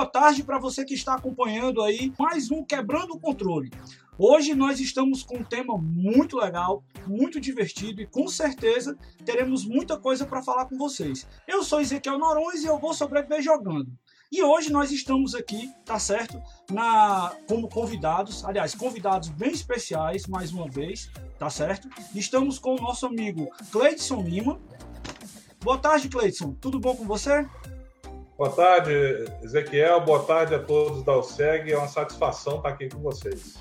Boa tarde para você que está acompanhando aí mais um Quebrando o Controle. Hoje nós estamos com um tema muito legal, muito divertido e com certeza teremos muita coisa para falar com vocês. Eu sou Ezequiel Norões e eu vou sobreviver jogando. E hoje nós estamos aqui, tá certo? Na como convidados, aliás, convidados bem especiais mais uma vez, tá certo? Estamos com o nosso amigo Cleidson Lima. Boa tarde, Cleidson. Tudo bom com você? Boa tarde, Ezequiel. Boa tarde a todos da OSEG. É uma satisfação estar aqui com vocês.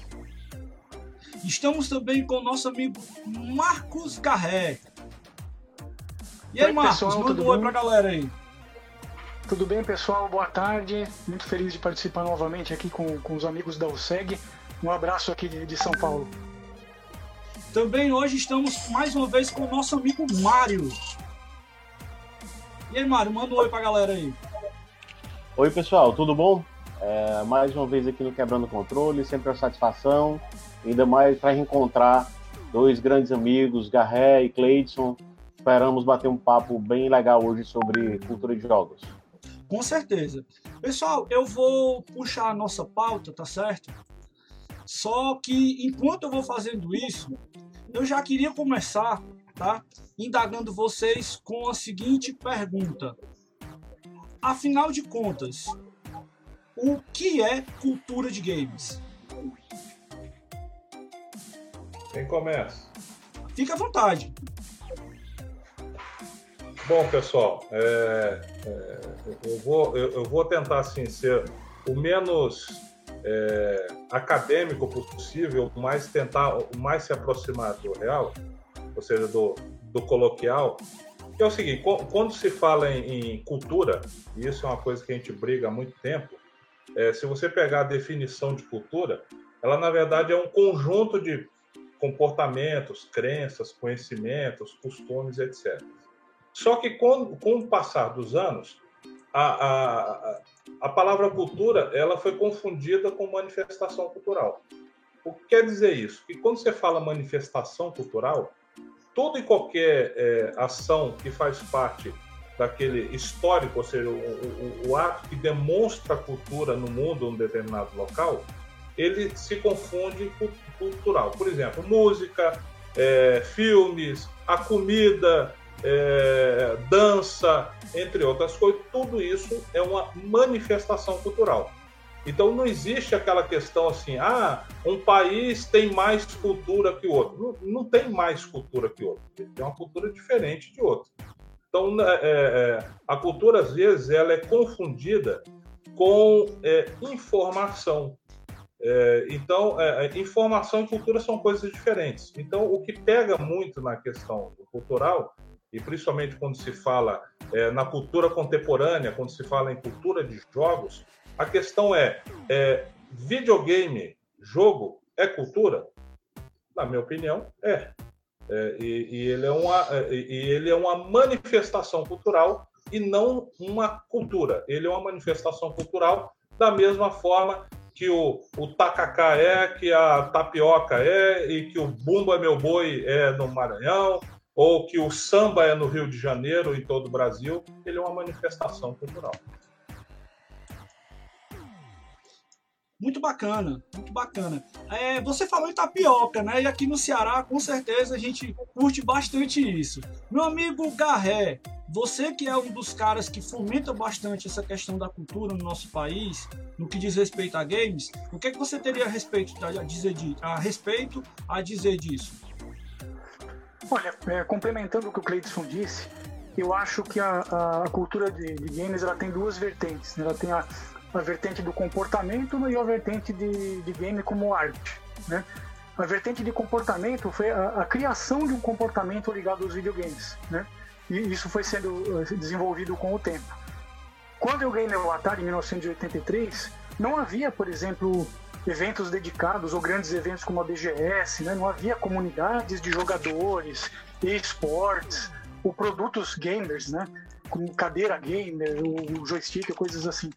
Estamos também com o nosso amigo Marcos Garré. E aí, Oi, Marcos, pessoal, manda um oi bem? pra galera aí. Tudo bem, pessoal? Boa tarde. Muito feliz de participar novamente aqui com, com os amigos da USEG. Um abraço aqui de, de São Paulo. Também hoje estamos mais uma vez com o nosso amigo Mário. E aí, Mário, manda um oi pra galera aí. Oi, pessoal, tudo bom? É, mais uma vez aqui no Quebrando o Controle, sempre uma satisfação, ainda mais para reencontrar dois grandes amigos, Garré e Cleidson. Esperamos bater um papo bem legal hoje sobre cultura de jogos. Com certeza. Pessoal, eu vou puxar a nossa pauta, tá certo? Só que enquanto eu vou fazendo isso, eu já queria começar, tá? Indagando vocês com a seguinte pergunta. Afinal de contas, o que é cultura de games? Quem começa? Fica à vontade. Bom, pessoal, é, é, eu, vou, eu, eu vou tentar assim, ser o menos é, acadêmico possível, mais tentar mais se aproximar do real, ou seja, do, do coloquial. É o seguinte: qu- quando se fala em, em cultura, e isso é uma coisa que a gente briga há muito tempo, é, se você pegar a definição de cultura, ela na verdade é um conjunto de comportamentos, crenças, conhecimentos, costumes, etc. Só que com, com o passar dos anos, a, a, a- palavra cultura ela foi confundida com manifestação cultural. O que quer dizer isso? Que quando você fala manifestação cultural, toda e qualquer é, ação que faz parte daquele histórico, ou seja, o, o- o ato que demonstra a cultura no mundo, um determinado local, ele se confunde com cultural. Por exemplo, música, é, filmes, a comida, é, dança, entre outras coisas, tudo isso é uma manifestação cultural. Então não existe aquela questão assim, ah, um país tem mais cultura que o outro. Não, não tem mais cultura que o outro. Tem uma cultura diferente de outro. Então é, é, a cultura às vezes ela é confundida com é, informação. É, então, é, é, informação e cultura são coisas diferentes. Então, o que pega muito na questão cultural, e principalmente quando se fala é, na cultura contemporânea, quando se fala em cultura de jogos, a questão é, é videogame, jogo, é cultura? Na minha opinião, é. É, e, e ele é uma, é, e ele é uma manifestação cultural e não uma cultura. Ele é uma manifestação cultural da mesma forma que o, o tacacá é, que a tapioca é, e que o bumba é meu boi é no Maranhão, ou que o samba é no Rio de Janeiro, em todo o Brasil. Ele é uma manifestação cultural. Muito bacana, muito bacana. É, você falou em tapioca, né? E aqui no Ceará, com certeza, a gente curte bastante isso. Meu amigo Garré, você que é um dos caras que fomenta bastante essa questão da cultura no nosso país, no que diz respeito a games, o que, é que você teria a respeito a dizer, a respeito a dizer disso? Olha, é, complementando o que o Cleidson disse, eu acho que a, a- cultura de, de games ela tem duas vertentes. né? Ela tem a, a vertente do comportamento e a vertente de, de game como arte. Né? A vertente de comportamento foi a, a criação de um comportamento ligado aos videogames. Né? E isso foi sendo eh, desenvolvido com o tempo. Quando eu ganhei meu Atari em 1983, não havia, por exemplo, eventos dedicados ou grandes eventos como a BGS, né? não havia comunidades de jogadores, esportes, ou produtos gamers, né? como cadeira gamer, o joystick, coisas assim.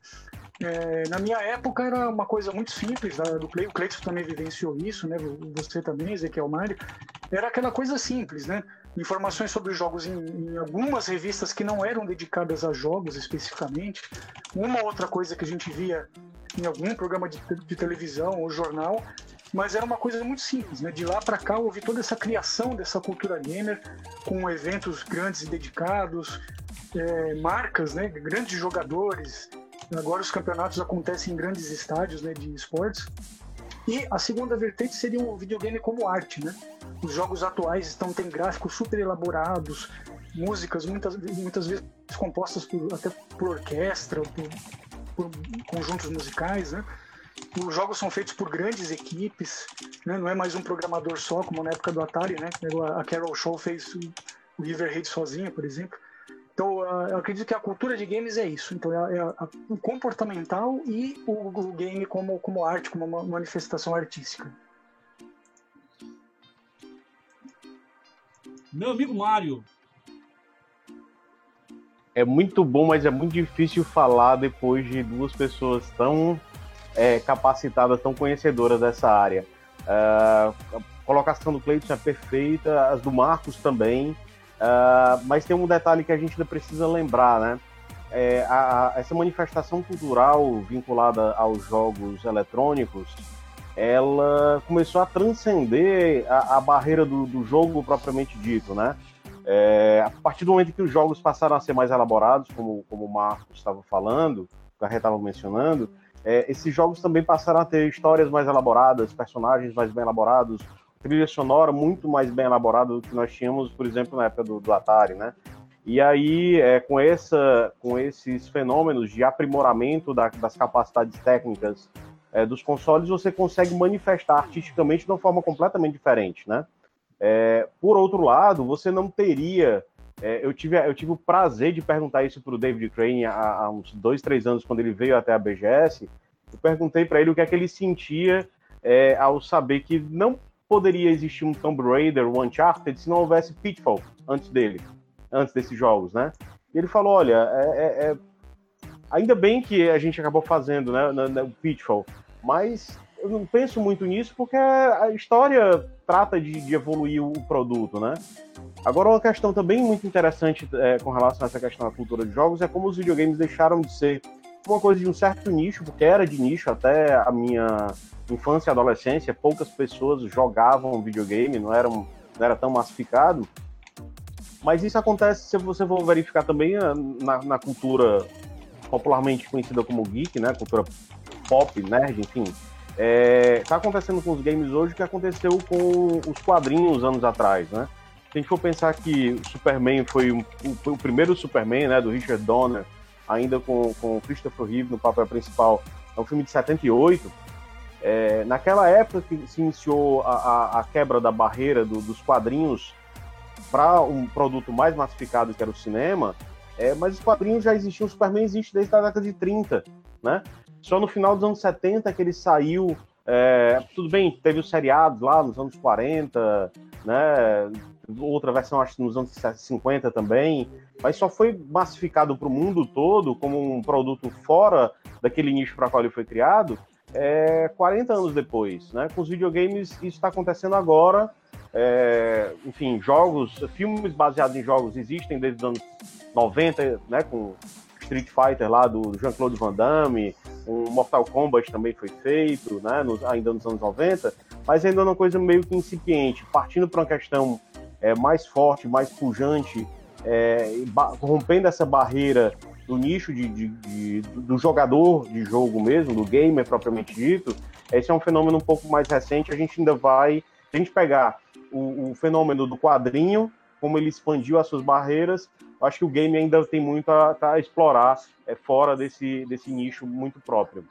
É, na minha época era uma coisa muito simples, do o Cleiton também vivenciou isso, né? Você também, Ezequiel Mário. Era aquela coisa simples, né? Informações sobre jogos em, em, algumas revistas que não eram dedicadas a jogos especificamente. Uma outra coisa que a gente via em algum programa de, de televisão ou jornal, mas era uma coisa muito simples, né? De lá para cá houve toda essa criação dessa cultura gamer com eventos grandes e dedicados, é, marcas, né? Grandes jogadores, Agora os campeonatos acontecem em grandes estádios né, de esportes. E a segunda vertente seria um videogame como arte, né? Os jogos atuais estão têm gráficos super elaborados, músicas muitas, muitas vezes compostas por, até por orquestra, por, por conjuntos musicais, né? Os jogos são feitos por grandes equipes, né? não é mais um programador só, como na época do Atari, né? A Carol Shaw fez o River Raid sozinha, por exemplo. Então, eu acredito que a cultura de games é isso. Então, é, é o comportamental e o, o, game como, como arte, como uma manifestação artística. Meu amigo Mário. É muito bom, mas é muito difícil falar depois de duas pessoas tão é, capacitadas, tão conhecedoras dessa área. Uh, a colocação do Cleiton é perfeita, as do Marcos também. Uh, mas tem um detalhe que a gente ainda precisa lembrar, né? É, a, a, essa manifestação cultural vinculada aos jogos eletrônicos, ela começou a transcender a, a barreira do, do, jogo propriamente dito, né? É, a partir do momento que os jogos passaram a ser mais elaborados, como, como o Marcos estava falando, o Garret estava mencionando, é, esses jogos também passaram a ter histórias mais elaboradas, personagens mais bem elaborados, trilha sonora muito mais bem elaborada do que nós tínhamos, por exemplo, na época do, do Atari, né? E aí, é, com, essa, com esses fenômenos de aprimoramento da, das capacidades técnicas é, dos consoles, você consegue manifestar artisticamente de uma forma completamente diferente, né? É, por outro lado, você não teria. É, eu, tive, eu tive o prazer de perguntar isso para o David Crane há, há, uns dois, três anos, quando ele veio até a BGS. Eu perguntei para ele o que é que ele sentia é, ao saber que não poderia existir um Tomb Raider, um Uncharted, se não houvesse Pitfall antes dele, antes desses jogos, né? E ele falou, olha, é, é, é... ainda bem que a gente acabou fazendo, né, o Pitfall, mas eu não penso muito nisso porque a história trata de, de evoluir o produto, né? Agora, uma questão também muito interessante é, com relação a essa questão da cultura de jogos é como os videogames deixaram de ser uma coisa de um certo nicho, porque era de nicho até a minha infância e adolescência, poucas pessoas jogavam videogame, não, era, não era tão massificado. Mas isso acontece se você for verificar também ah, na, na cultura popularmente conhecida como geek, né? Cultura pop, nerd, enfim. É, tá acontecendo com os games hoje o que aconteceu com os quadrinhos anos atrás, né? Se a gente for pensar que Superman foi o, o, o primeiro Superman, né, do Richard Donner, ainda com, com Christopher Reeve no papel principal, é um filme de 78, é, naquela época que se iniciou a, a, a quebra da barreira do, dos quadrinhos para um produto mais massificado que era o cinema, é, mas os quadrinhos já existiam, o Superman existe desde a década de 30, né? Só no final dos anos 70 que ele saiu, é, tudo bem, teve os seriados lá nos anos 40, né? Outra versão acho nos anos 50 também, mas só foi massificado para o mundo todo como um produto fora daquele nicho para qual ele foi criado é, 40 anos depois. Né? Com os videogames, isso está acontecendo agora. É, enfim, jogos, filmes baseados em jogos existem desde os anos 90, né, com Street Fighter lá do Jean-Claude Van Damme, um Mortal Kombat também foi feito, né, nos, ainda nos anos 90, mas ainda é uma coisa meio que incipiente, partindo para uma questão é, mais forte, mais pujante, é, rompendo essa barreira do nicho de, de, de, do jogador de jogo mesmo, do gamer propriamente dito, esse é um fenômeno um pouco mais recente. A gente ainda vai, a gente pegar o, o fenômeno do quadrinho, como ele expandiu as suas barreiras, acho que o game ainda tem muito a, a explorar é, fora desse, desse nicho muito próprio.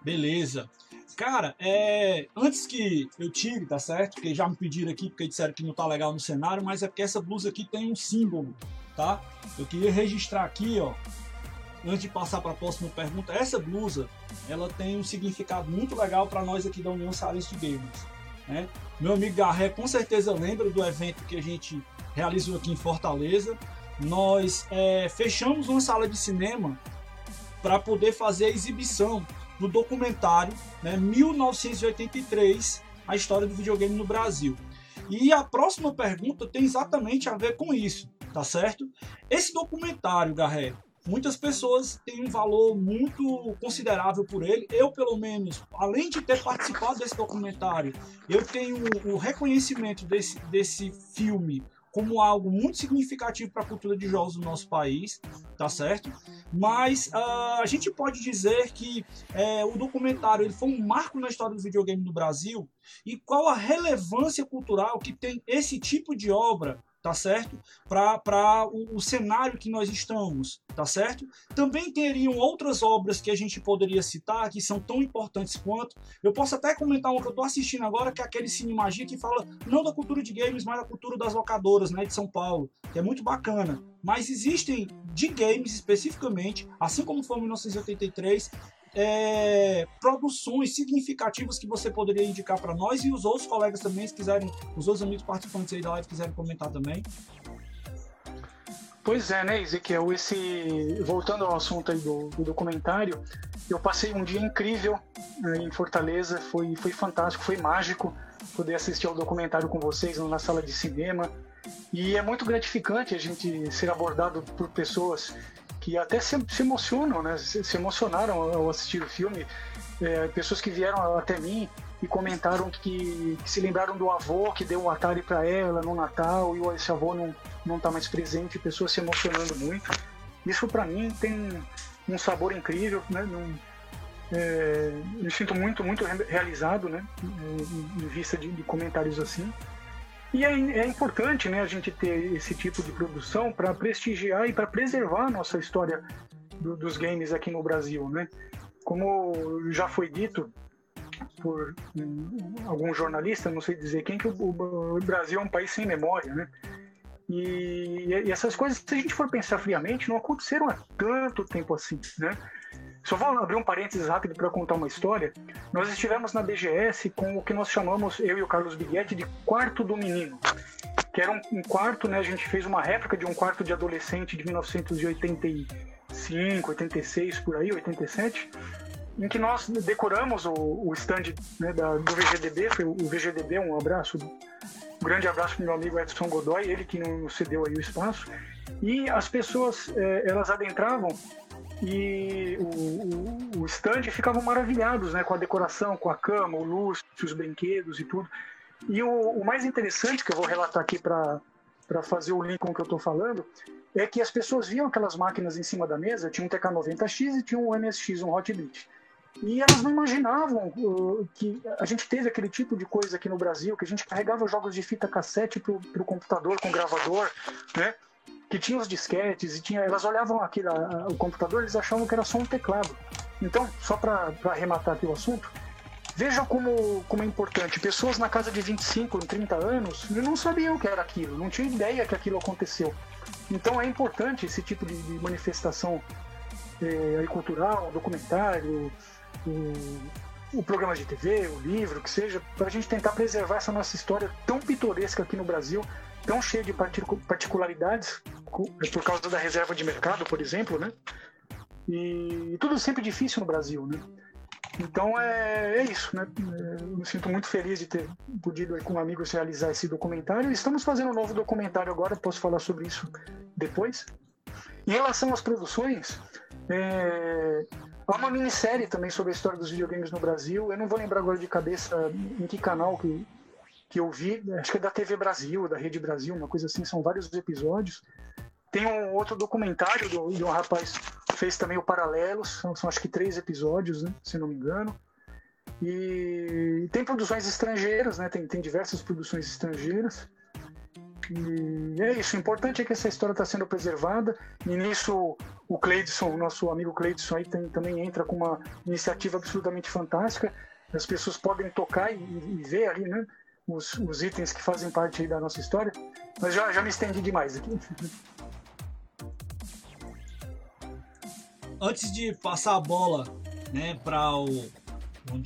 Beleza. Cara, é... antes que eu tire, tá certo? Porque já me pediram aqui, porque disseram que não tá legal no cenário, mas é porque essa blusa aqui tem um símbolo, tá? Eu queria registrar aqui, ó, antes de passar para a próxima pergunta, essa blusa, ela tem um significado muito legal para nós aqui da União Cearense de Gamers, né? Meu amigo Garré com certeza lembra do evento que a gente realizou aqui em Fortaleza. Nós é, fechamos uma sala de cinema para poder fazer a exibição do documentário né, 1983, a história do videogame no Brasil. E a próxima pergunta tem exatamente a ver com isso, tá certo? Esse documentário, Garré, muitas pessoas têm um valor muito considerável por ele. Eu, pelo menos, além de ter participado desse documentário, eu tenho o reconhecimento desse, desse filme como algo muito significativo para a cultura de jogos do nosso país, tá certo? Mas uh, a gente pode dizer que é, o documentário ele foi um marco na história do videogame no Brasil e qual a relevância cultural que tem esse tipo de obra tá certo? Para o, o, cenário que nós estamos, tá certo? Também teriam outras obras que a gente poderia citar que são tão importantes quanto. Eu posso até comentar uma que eu estou assistindo agora, que é aquele Cine Magia que fala não da cultura de games, mas da cultura das locadoras, né, de São Paulo, que é muito bacana. Mas existem de games especificamente, assim como foi em 1983, é, produções significativas que você poderia indicar para nós e os outros colegas também, se quiserem, os outros amigos participantes aí da live quiserem comentar também. Pois é, né, Ezequiel? Esse, voltando ao assunto aí do, do documentário, eu passei um dia incrível né, em Fortaleza, foi, foi fantástico, foi mágico poder assistir ao documentário com vocês na sala de cinema. E é muito gratificante a gente ser abordado por pessoas que até se, se emocionam, né? Se, se, emocionaram ao assistir o filme. É, pessoas que vieram até mim e comentaram que, que, se lembraram do avô que deu um Atari para ela no Natal e esse avô não não tá mais presente, pessoas se emocionando muito. Isso para mim tem um sabor incrível, né? Num, é, me sinto muito muito realizado, né? Em, em vista de, de comentários assim. E é, é, importante né, a gente ter esse tipo de produção para prestigiar e para preservar a nossa história do, dos games aqui no Brasil. Né? Como já foi dito por um, algum jornalista, não sei dizer quem, que o, o, Brasil é um país sem memória. Né? E, e essas coisas, se a gente for pensar friamente, não aconteceram há tanto tempo assim. Né? Só vou abrir um parênteses rápido para contar uma história. Nós estivemos na BGS com o que nós chamamos, eu e o Carlos Biguetti, de quarto do menino. Que era um, um quarto, né? A gente fez uma réplica de um quarto de adolescente de 1985, 86, por aí, 87 em que nós decoramos o, o stand né, da, do VGDB, foi o VGDB, um abraço, um grande abraço para meu amigo Edson Godoy, ele que nos cedeu aí o espaço, e as pessoas, eh, elas adentravam e o, o, o stand ficavam maravilhados né, com a decoração, com a cama, o lustre, os brinquedos e tudo. E o, o mais interessante que eu vou relatar aqui para fazer o link com o que eu estou falando é que as pessoas viam aquelas máquinas em cima da mesa, tinha um TK90X e tinha um MSX, um Hot Beat. E elas não imaginavam uh, que a gente teve aquele tipo de coisa aqui no Brasil, que a gente carregava jogos de fita cassete para o computador com gravador, né? Que tinha os disquetes e tinha, elas olhavam aqui a, o computador, eles achavam que era só um teclado. Então, só para arrematar aqui o assunto, veja como, como é importante. Pessoas na casa de 25, 30 anos não sabiam o que era aquilo, não tinham ideia que aquilo aconteceu. Então é importante esse tipo de, de manifestação é, cultural, documentário, o, o programa de TV, o livro, que seja, para a gente tentar preservar essa nossa história tão pitoresca aqui no Brasil tão cheio de particularidades por causa da reserva de mercado, por exemplo, né? E tudo sempre difícil no Brasil, né? Então é, é isso, né? Eu me sinto muito feliz de ter podido com amigos realizar esse documentário. Estamos fazendo um novo documentário agora, posso falar sobre isso depois. Em relação às produções, é... há uma minissérie também sobre a história dos videogames no Brasil. Eu não vou lembrar agora de cabeça em que canal que, que eu vi, acho que é da TV Brasil, da Rede Brasil, uma coisa assim, são vários episódios. Tem um outro documentário do, de um rapaz fez também o Paralelos, são, são acho que três episódios, né, se não me engano. E tem produções estrangeiras, né, tem, tem diversas produções estrangeiras. E é isso, o importante é que essa história está sendo preservada, e nisso o Cleidson, o nosso amigo Cleidson aí tem, também entra com uma iniciativa absolutamente fantástica. As pessoas podem tocar e, e ver ali, né? Os, os itens que fazem parte da nossa história, mas já, já me estendi demais aqui. Antes de passar a bola né, para o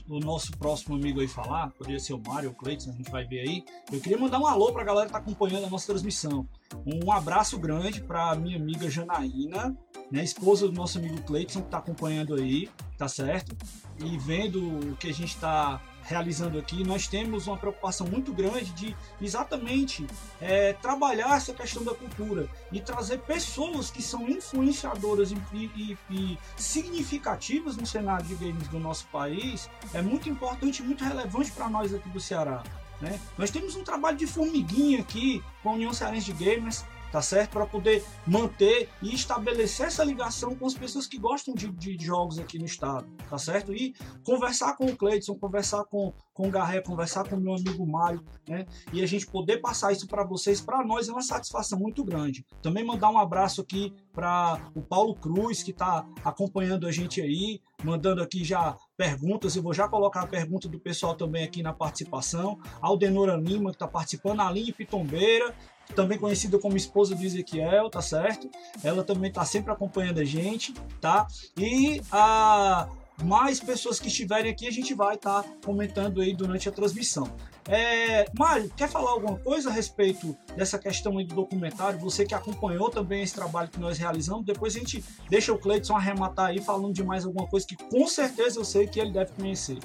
o nosso próximo amigo aí falar, poderia ser o Mário ou o Cleiton, a gente vai ver aí. Eu queria mandar um alô para a galera que está acompanhando a nossa transmissão. Um abraço grande para minha amiga Janaína, né, esposa do nosso amigo Cleiton, que está acompanhando aí, tá certo? E vendo o que a gente está realizando aqui, nós temos uma preocupação muito grande de exatamente é, trabalhar essa questão da cultura e trazer pessoas que são influenciadoras e, e, e, significativas no cenário de games do nosso país é muito importante e muito relevante para nós aqui do Ceará. Né? Nós temos um trabalho de formiguinha aqui com a União Cearense de Gamers tá certo? Para poder manter e estabelecer essa ligação com as pessoas que gostam de, de, jogos aqui no estado, tá certo? E conversar com o Cleiton, conversar com, com o Garré, conversar com o meu amigo Mário, né? E a gente poder passar isso para vocês, para nós é uma satisfação muito grande. Também mandar um abraço aqui para o Paulo Cruz, que está acompanhando a gente aí, mandando aqui já perguntas. Eu vou já colocar a pergunta do pessoal também aqui na participação. Aldenora Lima, que está participando, Aline Pitombeira, também conhecida como esposa do Ezequiel, tá certo? Ela também está sempre acompanhando a gente, tá? E a mais pessoas que estiverem aqui a gente vai estar tá comentando aí durante a transmissão. É, Mário, quer falar alguma coisa a respeito dessa questão aí do documentário? Você que acompanhou também esse trabalho que nós realizamos, depois a gente deixa o Cleiton arrematar aí falando de mais alguma coisa que com certeza eu sei que ele deve conhecer.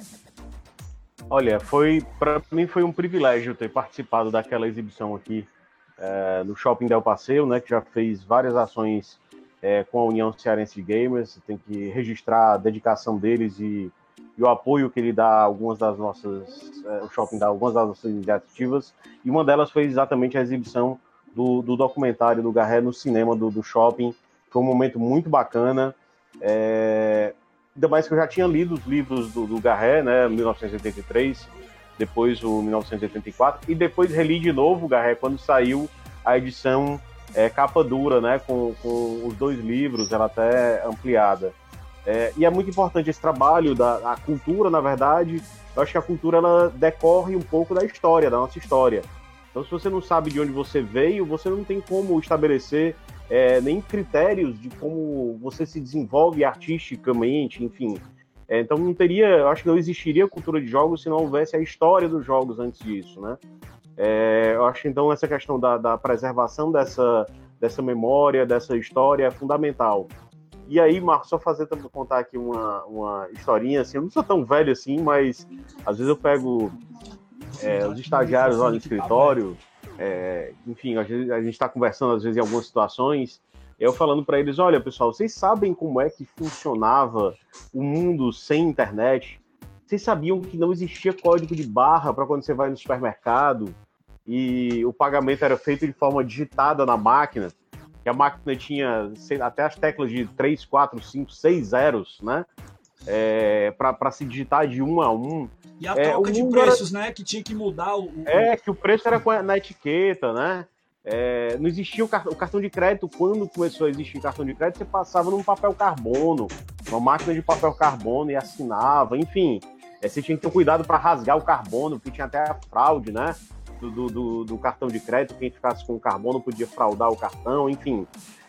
Olha, foi para mim foi um privilégio ter participado daquela exibição aqui é, no Shopping Del Passeio, né, que já fez várias ações é, com a União Cearense de Gamers. Tem que registrar a dedicação deles e, e, o apoio que ele dá a algumas das nossas, é, o shopping dá algumas das nossas iniciativas. E uma delas foi exatamente a exibição do, do documentário do Garré no cinema do, do, shopping. Foi um momento muito bacana. É, ainda mais que eu já tinha lido os livros do, do Garré, né, 1983 depois o 1984, e depois reli de novo, Garré, quando saiu a edição é, capa dura, né, com, com os dois livros, ela até ampliada. É, e é muito importante esse trabalho da cultura, na verdade. Eu acho que a cultura ela decorre um pouco da história, da nossa história. Então, se você não sabe de onde você veio, você não tem como estabelecer é, nem critérios de como você se desenvolve artisticamente, enfim. É, então não teria, eu acho que não existiria cultura de jogos se não houvesse a história dos jogos antes disso, né? É, eu acho então essa questão da, da, preservação dessa, dessa memória, dessa história é fundamental. E aí, Marcos, só fazer contar aqui uma, uma historinha, assim, eu não sou tão velho assim, mas às vezes eu pego é, os estagiários lá no escritório, é, enfim, a gente está conversando às vezes em algumas situações, eu falando para eles: olha, pessoal, vocês sabem como é que funcionava o mundo sem internet? Vocês sabiam que não existia código de barra para quando você vai no supermercado e o pagamento era feito de forma digitada na máquina? Que a máquina tinha até as teclas de 3, 4, 5, 6 zeros, né? É, para se digitar de um a um. E a é, troca de preços, era... né? Que tinha que mudar o. É, que o preço era na etiqueta, né? É, não existia o, o, cartão de crédito. Quando começou a existir cartão de crédito, você passava num papel carbono, uma máquina de papel carbono e assinava, enfim. É, você tinha que ter cuidado para rasgar o carbono, porque tinha até a fraude, né? Do, do, do, cartão de crédito, quem ficasse com o carbono podia fraudar o cartão, enfim.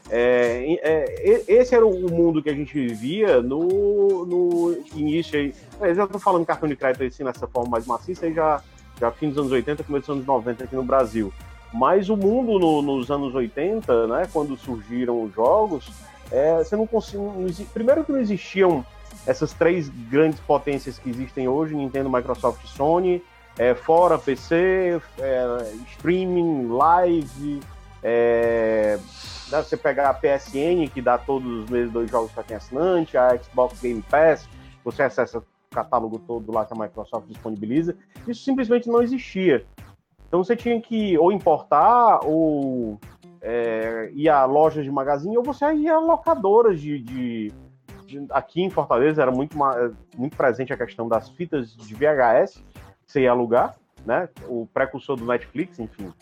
É, é, esse era o mundo que a gente vivia no, no início. Aí. Eu já estou falando cartão de crédito assim, nessa forma mais maciça, aí já, já fim dos anos 80, começo dos anos 90 aqui no Brasil. Mas o mundo no, nos anos 80, né, quando surgiram os jogos, é, você não conseguia. Primeiro que não existiam essas três grandes potências que existem hoje, Nintendo, Microsoft e Sony, é, fora PC, é, streaming, live, é, dá você pegar a PSN, que dá todos os meses dois jogos para quem é assinante, a Xbox Game Pass, você acessa o catálogo todo lá que a Microsoft disponibiliza. Isso simplesmente não existia. Então você tinha que ou importar ou é, ir a lojas de magazine ou você ia a locadoras de, de, de, aqui em Fortaleza era muito muito presente a questão das fitas de VHS que você ia alugar, né? O precursor do Netflix, enfim.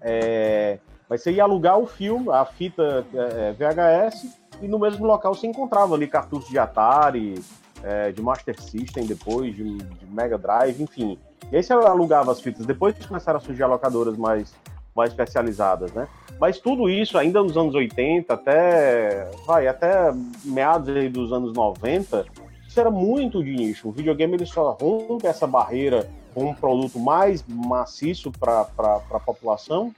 É, mas você ia alugar o filme, a fita é, VHS e no mesmo local você encontrava ali cartuchos de Atari, é, de Master System depois, de, de Mega Drive, enfim. E aí você alugava as fitas. Depois começaram a surgir locadoras mais, mais especializadas, né? Mas tudo isso, ainda nos anos 80, até, vai, até meados dos anos 90, isso era muito de nicho. O videogame ele só rompe essa barreira com um produto mais maciço para a população.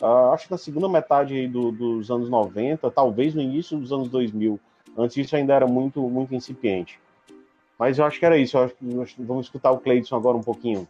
Uh, acho que na segunda metade do, dos anos 90, talvez no início dos anos 2000. Antes isso ainda era muito, muito incipiente. Mas eu acho que era isso. Acho que vamos escutar o Cleidson agora um pouquinho.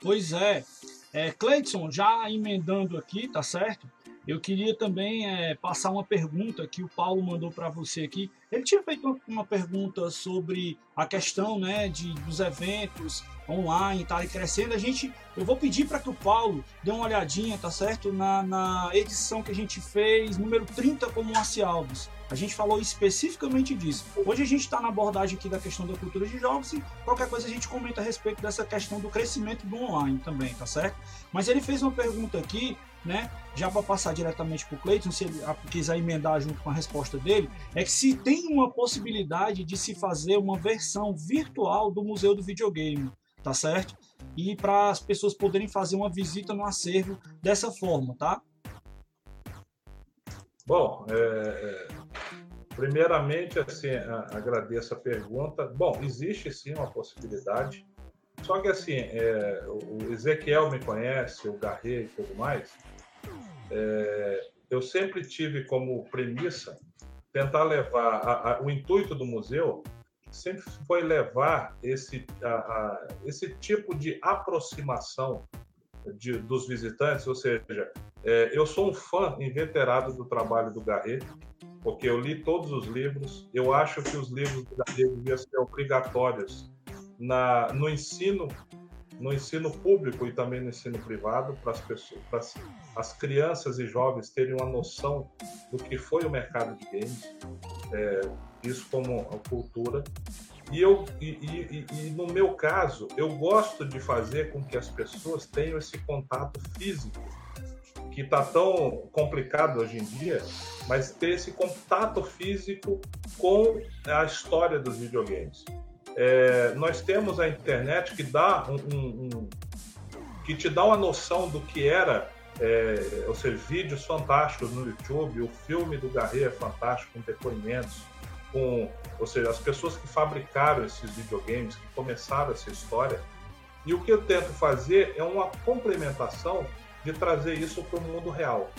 Pois é. é Cleidson, já emendando aqui, tá certo? Eu queria também é, passar uma pergunta que o Paulo mandou para você aqui. Ele tinha feito uma pergunta sobre a questão né, de, dos eventos online estarem tá crescendo. A gente, eu vou pedir para que o Paulo dê uma olhadinha, tá certo? Na, na edição que a gente fez, número 30 como Arce Alves. A gente falou especificamente disso. Hoje a gente está na abordagem aqui da questão da cultura de jogos e qualquer coisa a gente comenta a respeito dessa questão do crescimento do online também, tá certo? Mas ele fez uma pergunta aqui né? Já para passar diretamente para o Cleiton, se ele quiser emendar junto com a resposta dele, é que se tem uma possibilidade de se fazer uma versão virtual do Museu do Videogame, tá certo? E para as pessoas poderem fazer uma visita no acervo dessa forma, tá? Bom, é, é primeiramente, assim, agradeço a pergunta. Bom, existe sim uma possibilidade. Só que assim, é, o Ezequiel me conhece, o Garret e tudo mais. É, eu sempre tive como premissa tentar levar a, a, o intuito do museu sempre foi levar esse, a, esse tipo de aproximação de, dos visitantes, ou seja, é, eu sou um fã inveterado do trabalho do Garret, porque eu li todos os livros, eu acho que os livros do Garret deviam ser obrigatórios na, no ensino no ensino público e também no ensino privado para as pessoas, para as crianças e jovens terem uma noção do que foi o mercado de games, é, isso como cultura. E eu e, e, e, no meu caso eu gosto de fazer com que as pessoas tenham esse contato físico que está tão complicado hoje em dia, mas ter esse contato físico com a história dos videogames. É, nós temos a internet que dá um, um, um, que te dá uma noção do que era, é, ou seja, vídeos fantásticos no YouTube, o filme do Garret é fantástico, com depoimentos, com, ou seja, as pessoas que fabricaram esses videogames, que começaram essa história. E o que eu tento fazer é uma complementação de trazer isso para o mundo real.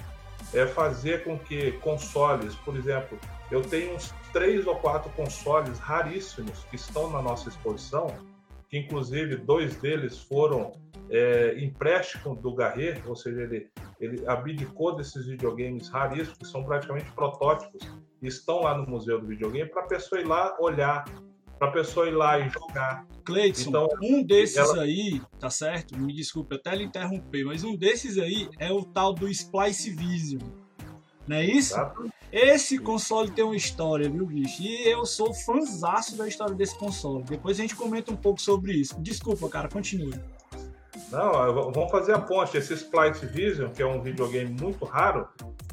É fazer com que consoles, por exemplo, eu tenho três ou quatro consoles raríssimos que estão na nossa exposição, que inclusive dois deles foram é, empréstimo do Garret, ou seja, ele, ele abdicou desses videogames raríssimos, que são praticamente protótipos, e estão lá no Museu do Videogame, para a pessoa ir lá olhar, para a pessoa ir lá e jogar. Cleiton, então, um desses ela... aí, tá certo? Me desculpe até lhe interromper, mas um desses aí é o tal do Splice Vision. Não é isso? Exato. Esse console tem uma história, viu, bicho? E eu sou fãzaço da história desse console. Depois a gente comenta um pouco sobre isso. Desculpa, cara, continue. Não, vamos fazer a ponte. Esse Splice Vision, que é um videogame muito raro,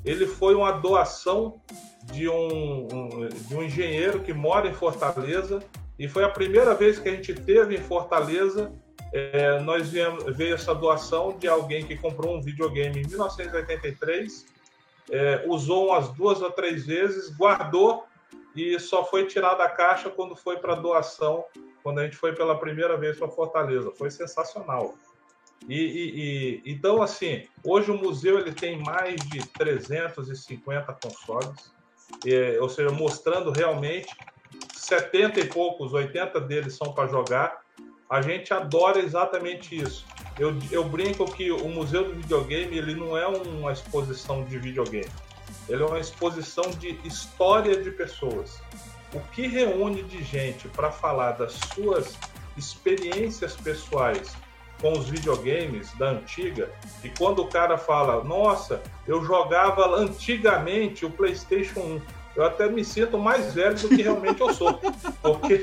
ele foi uma doação de um, um, de um engenheiro que mora em Fortaleza e foi a primeira vez que a gente teve em Fortaleza. É, nós viemos, veio essa doação de alguém que comprou um videogame em 1983 é, usou umas duas ou três vezes, guardou e só foi tirar da caixa quando foi para doação, quando a gente foi pela primeira vez para Fortaleza. Foi sensacional. E, e, e, então, assim, hoje o museu ele tem mais de 350 consoles, é, ou seja, mostrando realmente 70 e poucos, 80 deles são para jogar. A gente adora exatamente isso eu, eu brinco que o Museu do Videogame ele não é uma exposição de videogame, ele é uma exposição de história de pessoas. O que reúne de gente para falar das suas experiências pessoais com os videogames da antiga, e quando o cara fala, nossa, eu jogava antigamente o PlayStation 1, eu até me sinto mais velho do que realmente eu sou. Porque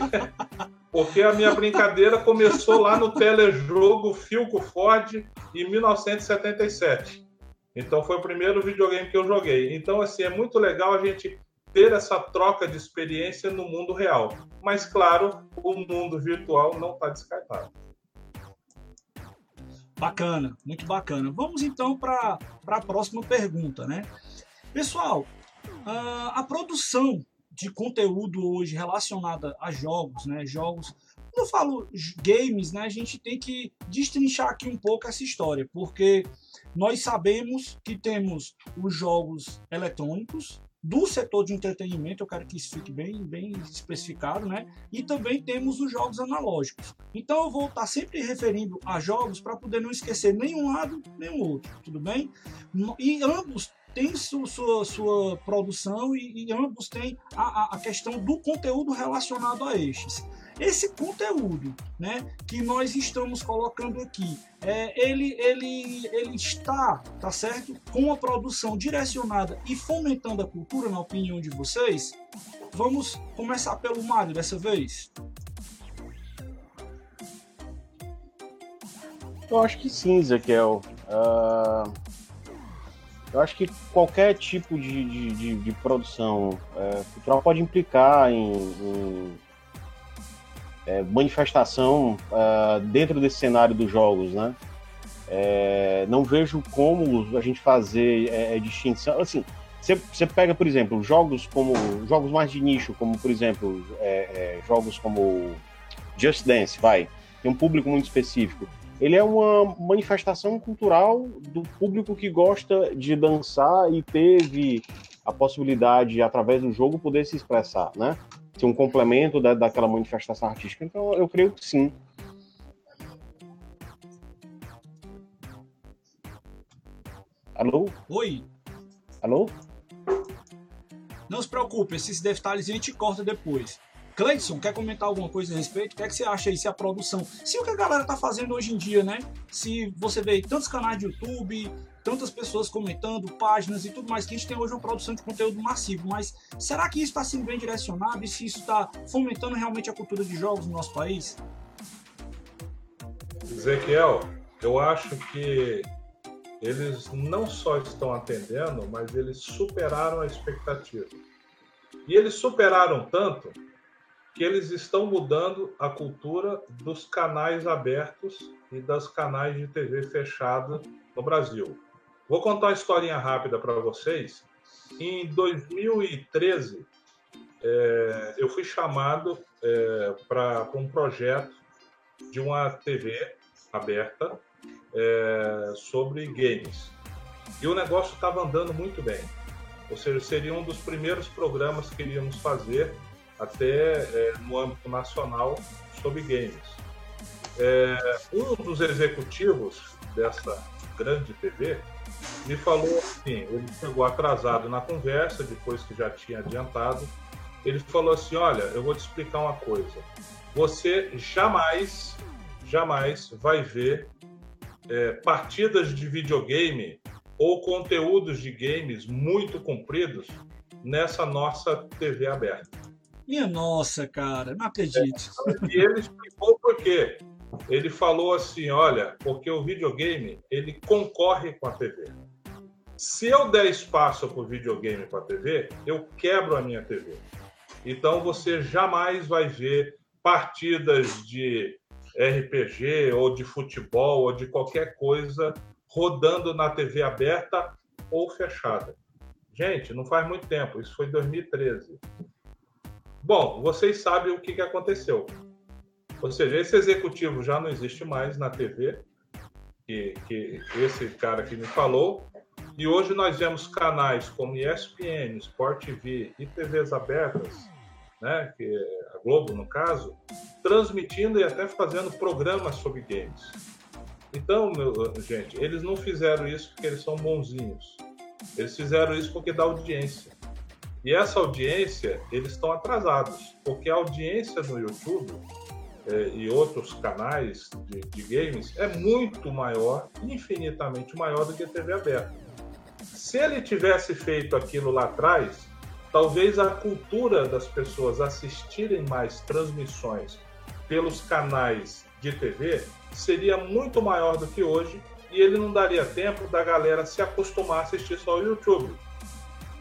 porque a minha brincadeira começou lá no telejogo Filco Ford em 1977. Então foi o primeiro videogame que eu joguei. Então assim é muito legal a gente ter essa troca de experiência no mundo real. Mas claro, o mundo virtual não está descartado. Bacana, muito bacana. Vamos então para a próxima pergunta, né? Pessoal, a produção de conteúdo hoje relacionado a jogos, né? Jogos. Quando eu falo games, né? A gente tem que destrinchar aqui um pouco essa história, porque nós sabemos que temos os jogos eletrônicos, do setor de entretenimento, eu quero que isso fique bem, bem especificado, né? E também temos os jogos analógicos. Então eu vou estar sempre referindo a jogos para poder não esquecer nenhum lado, nem o outro, tudo bem? E ambos têm sua, sua, sua produção e, e, ambos têm a, a questão do conteúdo relacionado a estes. Esse conteúdo né, que nós estamos colocando aqui, é, ele, ele, ele está, tá certo, com a produção direcionada e fomentando a cultura, na opinião de vocês? Vamos começar pelo Mário dessa vez. Eu acho que sim, Ezequiel. Uh, eu acho que qualquer tipo de, de, de, de produção é, cultural pode implicar em, em é, manifestação uh, dentro desse cenário dos jogos, né? É, não vejo como a gente fazer é, é distinção. Assim, você pega, por exemplo, jogos como jogos mais de nicho, como por exemplo é, é, jogos como Just Dance, vai, tem um público muito específico. Ele é uma manifestação cultural do público que gosta de dançar e teve a possibilidade, através do jogo, poder se expressar, né? ser um complemento da, daquela manifestação artística. Então, eu creio que sim. Alô? Oi. Alô? Não se preocupe, esses detalhes a gente corta depois. Cleidson, quer comentar alguma coisa a respeito? O que, é que você acha aí? Se a produção, se o que a galera tá fazendo hoje em dia, né? Se você vê tantos canais de YouTube, tantas pessoas comentando, páginas e tudo mais, que a gente tem hoje uma produção de conteúdo massivo, mas será que isso está sendo bem direcionado e se isso está fomentando realmente a cultura de jogos no nosso país? Ezequiel, eu acho que eles não só estão atendendo, mas eles superaram a expectativa. E eles superaram tanto que eles estão mudando a cultura dos canais abertos e das canais de TV fechada no Brasil. Vou contar uma historinha rápida para vocês. Em 2013, é, eu fui chamado é, para um projeto de uma TV aberta é, sobre games. E o negócio estava andando muito bem. Ou seja, seria um dos primeiros programas que iríamos fazer até é, no âmbito nacional sobre games. É, um dos executivos dessa grande TV me falou assim, ele chegou atrasado na conversa, depois que já tinha adiantado, ele falou assim, olha, eu vou te explicar uma coisa, você jamais, jamais vai ver é, partidas de videogame ou conteúdos de games muito compridos nessa nossa TV aberta. Minha nossa, cara, não acredito. É, e ele explicou por quê. Ele falou assim, olha, porque o videogame ele concorre com a TV. Se eu der espaço para o videogame para a TV, eu quebro a minha TV. Então você jamais vai ver partidas de RPG ou de futebol ou de qualquer coisa rodando na TV aberta ou fechada. Gente, não faz muito tempo, isso foi 2013. Bom, vocês sabem o que, que aconteceu. Ou seja, esse executivo já não existe mais na TV, que, que esse cara que me falou, e hoje nós vemos canais como ESPN, Sport TV e TVs abertas, né, que a Globo no caso, transmitindo e até fazendo programas sobre games. Então, meu, gente, eles não fizeram isso porque eles são bonzinhos. Eles fizeram isso porque dá audiência. E essa audiência, eles estão atrasados, porque a audiência no YouTube é, e outros canais de, de, games é muito maior, infinitamente maior do que a TV aberta. Se ele tivesse feito aquilo lá atrás, talvez a cultura das pessoas assistirem mais transmissões pelos canais de TV seria muito maior do que hoje e ele não daria tempo da galera se acostumar a assistir só o YouTube.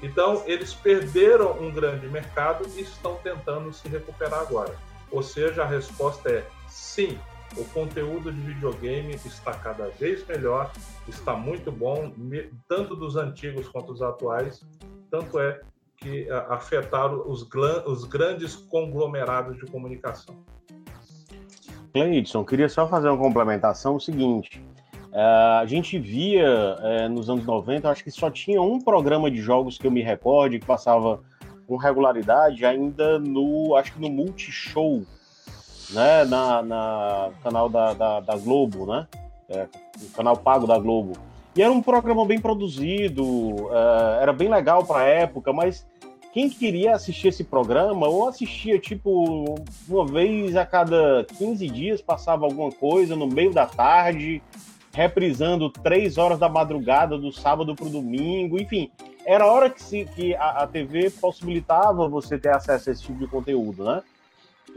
Então, eles perderam um grande mercado e estão tentando se recuperar agora. Ou seja, a resposta é sim. O conteúdo de videogame está cada vez melhor, está muito bom, tanto dos antigos quanto dos atuais. Tanto é que afetaram os, os grandes conglomerados de comunicação. Cleidson, queria só fazer uma complementação, o seguinte, uh, a gente via uh, nos anos 90, acho que só tinha um programa de jogos que eu me recorde, que passava com regularidade, ainda no, acho que no Multishow, né, na, na canal da, da, da Globo, né, é, o canal pago da Globo. E era um programa bem produzido, uh, era bem legal para época, mas quem queria assistir esse programa, ou assistia tipo uma vez a cada 15 dias, passava alguma coisa no meio da tarde, reprisando três horas da madrugada do sábado para o domingo, enfim, era a hora que, se, que a, a, TV possibilitava você ter acesso a esse tipo de conteúdo, né?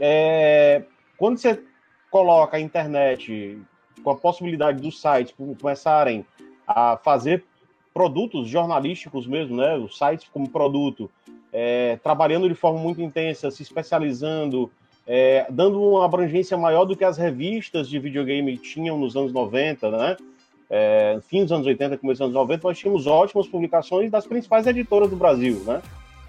É, quando você coloca a internet com a possibilidade dos sites começarem a fazer produtos jornalísticos mesmo, né? Os sites como produto, é, trabalhando de forma muito intensa, se especializando, é, dando uma abrangência maior do que as revistas de videogame tinham nos anos 90, né? É, fim dos anos 80, começo dos anos 90, nós tínhamos ótimas publicações das principais editoras do Brasil, né?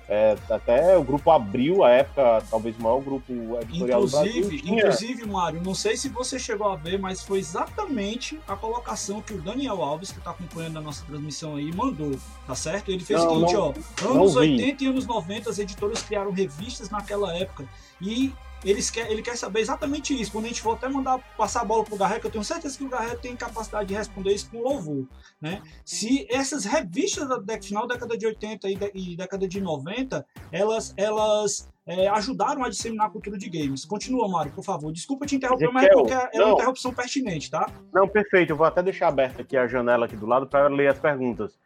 É, até o grupo Abril, a época, talvez o maior grupo editorial inclusive, do Brasil. Tinha... Inclusive, Mário, não sei se você chegou a ver, mas foi exatamente a colocação que o Daniel Alves, que está acompanhando a nossa transmissão aí, mandou, tá certo? Ele fez não, o seguinte, não, ó, anos 80 e anos 90, as editoras criaram revistas naquela época, e eles quer, ele quer saber exatamente isso. Quando a gente for até mandar passar a bola pro Garrett, eu tenho certeza que o Garrett tem capacidade de responder isso com louvor. Né? Se essas revistas da final da década de 80 e, de, e década de 90, elas, elas é, ajudaram a disseminar a cultura de games. Continua, Mário, por favor. Desculpa te interromper, mas é porque é uma interrupção pertinente, tá? Não, perfeito. Eu vou até deixar aberta aqui a janela aqui do lado para ler as perguntas.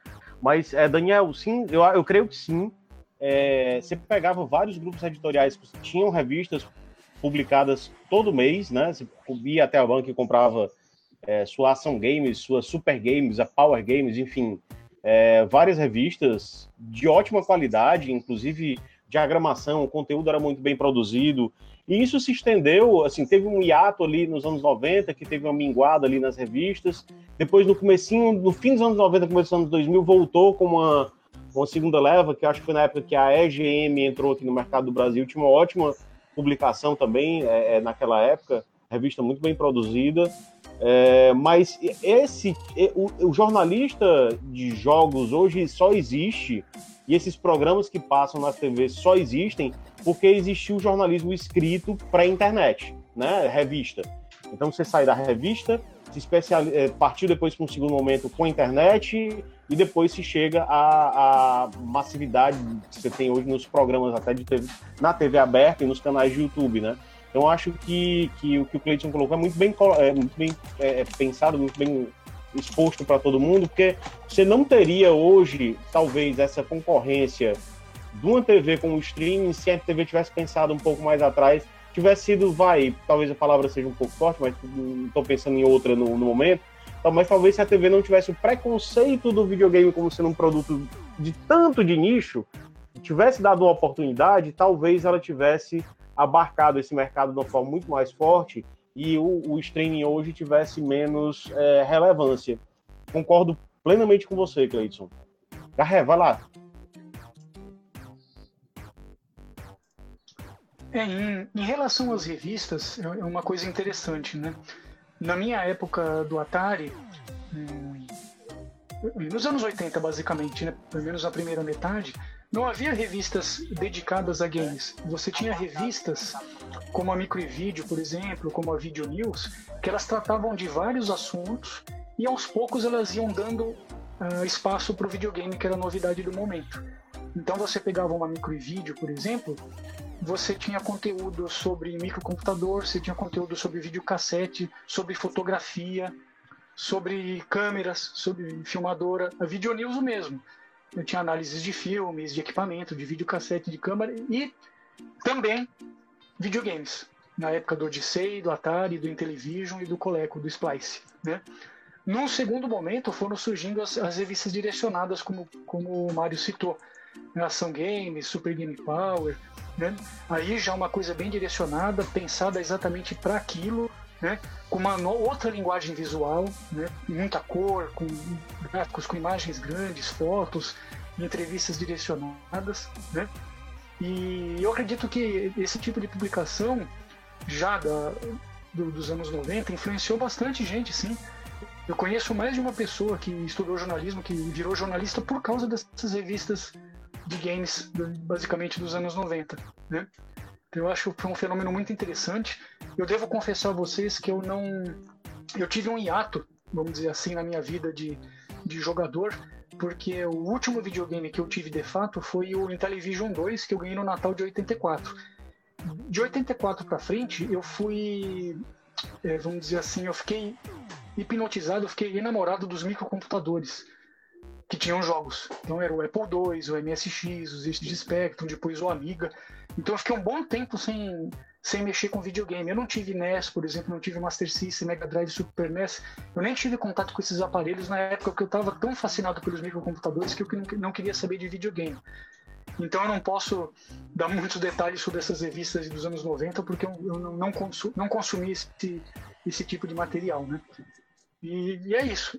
Mas, é, Daniel, sim, eu, eu creio que sim. É, você pegava vários grupos editoriais que tinham revistas publicadas todo mês, né? Você ia até a banca e comprava é, sua Ação Games, sua Super Games, a Power Games, enfim, é, várias revistas de ótima qualidade, inclusive diagramação, o conteúdo era muito bem produzido, e isso se estendeu, assim, teve um hiato ali nos anos 90, que teve uma minguada ali nas revistas, depois no comecinho, no fim dos anos 90, começo dos anos 2000, voltou com uma, uma segunda leva, que acho que foi na época que a EGM entrou aqui no mercado do Brasil, tinha uma ótima publicação também é, é, naquela época, revista muito bem produzida. É, mas esse o, o, jornalista de jogos hoje só existe e esses programas que passam nas TVs só existem porque existiu o jornalismo escrito para internet, né? Revista. Então você sai da revista, se especial, é, partiu depois para um segundo momento com a internet e depois se chega à, à, massividade que você tem hoje nos programas até de TV, na TV aberta e nos canais de YouTube, né? Então acho que, que o que o Cleiton colocou é muito bem, é, muito bem é, é pensado, muito bem exposto para todo mundo, porque você não teria hoje, talvez, essa concorrência de uma TV com o streaming se a TV tivesse pensado um pouco mais atrás, tivesse sido, vai, talvez a palavra seja um pouco forte, mas estou pensando em outra no, no momento, mas talvez se a TV não tivesse o preconceito do videogame como sendo um produto de tanto de nicho, tivesse dado uma oportunidade, talvez ela tivesse abarcado esse mercado de uma forma muito mais forte e o, o streaming hoje tivesse menos é, relevância. Concordo plenamente com você, Cleiton. Garré, vai lá. É, em, em, relação às revistas, é, é uma coisa interessante, né? na minha época do Atari, hum, nos anos 80 basicamente, né, pelo menos na primeira metade, não havia revistas dedicadas a games. Você tinha revistas como a Microvídeo, por exemplo, como a Video News, que elas tratavam de vários assuntos e aos poucos elas iam dando uh, espaço para o videogame, que era a novidade do momento. Então você pegava uma Microvídeo, por exemplo, você tinha conteúdo sobre microcomputador, você tinha conteúdo sobre videocassete, sobre fotografia, sobre câmeras, sobre filmadora, a videonews o mesmo. Eu tinha análises de filmes, de equipamento, de videocassete, de câmera e também videogames. Na época do Odyssey, do Atari, do Intellivision e do Coleco, do Splice. Né? Num segundo momento foram surgindo as, as revistas direcionadas, como, como o Mário citou. Ação Games, Super Game Power, né? Aí já uma coisa bem direcionada, pensada exatamente para aquilo, né? com uma outra linguagem visual, né? muita cor, com gráficos com imagens grandes, fotos, entrevistas direcionadas, né? E eu acredito que esse tipo de publicação, já da, do, dos anos 90, influenciou bastante gente, sim. Eu conheço mais de uma pessoa que estudou jornalismo, que virou jornalista por causa dessas revistas de games, basicamente dos anos 90, né? Eu acho que foi um fenômeno muito interessante. Eu devo confessar a vocês que eu não. Eu tive um hiato, vamos dizer assim, na minha vida de, de jogador, porque o último videogame que eu tive de fato foi o Intellivision 2, que eu ganhei no Natal de 84. De 84 para frente, eu fui, é, vamos dizer assim, eu fiquei hipnotizado, eu fiquei enamorado dos microcomputadores que tinham jogos. Então era o Apple II, o MSX, os de Spectrum, depois o Amiga. Então eu fiquei um bom tempo sem, sem mexer com videogame. Eu não tive NES, por exemplo, não tive Master System, Mega Drive, Super NES. Eu nem tive contato com esses aparelhos na época que eu estava tão fascinado pelos microcomputadores que eu não queria saber de videogame. Então eu não posso dar muitos detalhes sobre essas revistas dos anos 90 porque eu, não, consu, não consumi esse, esse tipo de material, né? E, e é isso.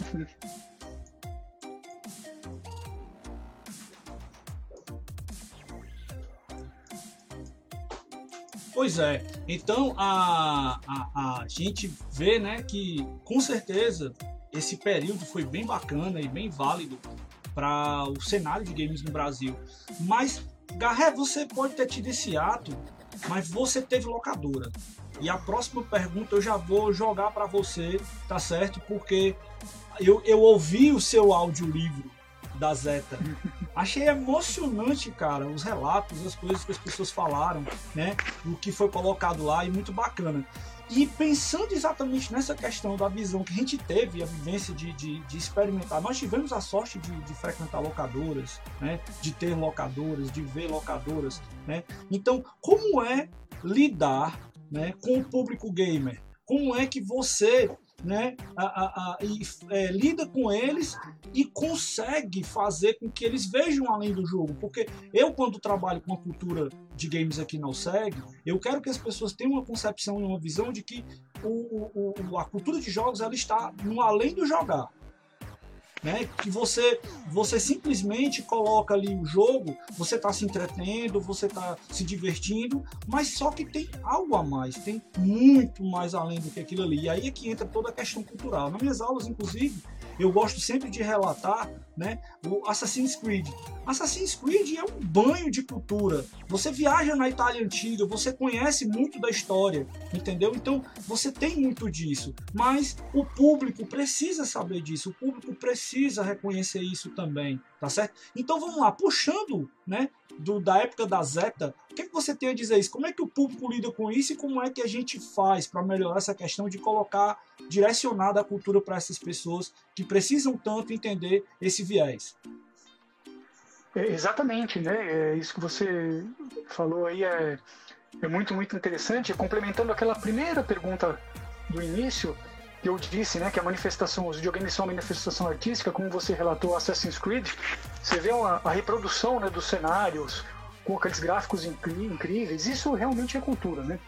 Pois é. Então a, a, a gente vê né, que com certeza esse período foi bem bacana e bem válido para o cenário de games no Brasil. Mas, Garré, você pode ter tido esse ato, mas você teve locadora. E a próxima pergunta eu já vou jogar para você, tá certo? Porque eu, eu ouvi o seu audiolivro da Zeta. Achei emocionante, cara, os relatos, as coisas que as pessoas falaram, né? O que foi colocado lá e muito bacana. E pensando exatamente nessa questão da visão que a gente teve, a vivência de, de, de experimentar, nós tivemos a sorte de, de, frequentar locadoras, né? de ter locadoras, de ver locadoras. Né? Então, como é lidar né, com o público gamer? Como é que você né, a, a, a, e, é, lida com eles e consegue fazer com que eles vejam além do jogo. Porque eu, quando trabalho com a cultura de games aqui na OSEG, eu quero que as pessoas tenham uma concepção e uma visão de que o, o, a cultura de jogos ela está no além do jogar né? Que você você simplesmente coloca ali o jogo, você está se entretendo, você está se divertindo, mas só que tem algo a mais, tem muito mais além do que aquilo ali. E aí é que entra toda a questão cultural. Nas minhas aulas, inclusive, eu gosto sempre de relatar né, o Assassin's Creed. Assassin's Creed é um banho de cultura. Você viaja na Itália antiga, você conhece muito da história, entendeu? Então você tem muito disso. Mas o público precisa saber disso, o público precisa reconhecer isso também, tá certo? Então vamos lá, puxando né, do, da época da Zeta, o que, é que você tem a dizer isso? Como é que o público lida com isso e como é que a gente faz para melhorar essa questão de colocar, direcionada a cultura para essas pessoas que precisam tanto entender esse viés? É, exatamente, né? É, isso que você falou aí é, é muito, muito interessante. Complementando aquela primeira pergunta do início, que eu disse, né, que a manifestação, os videogames são uma manifestação artística, como você relatou Assassin's Creed, você vê uma, a reprodução né, dos cenários, com aqueles gráficos incríveis, isso realmente é cultura, né?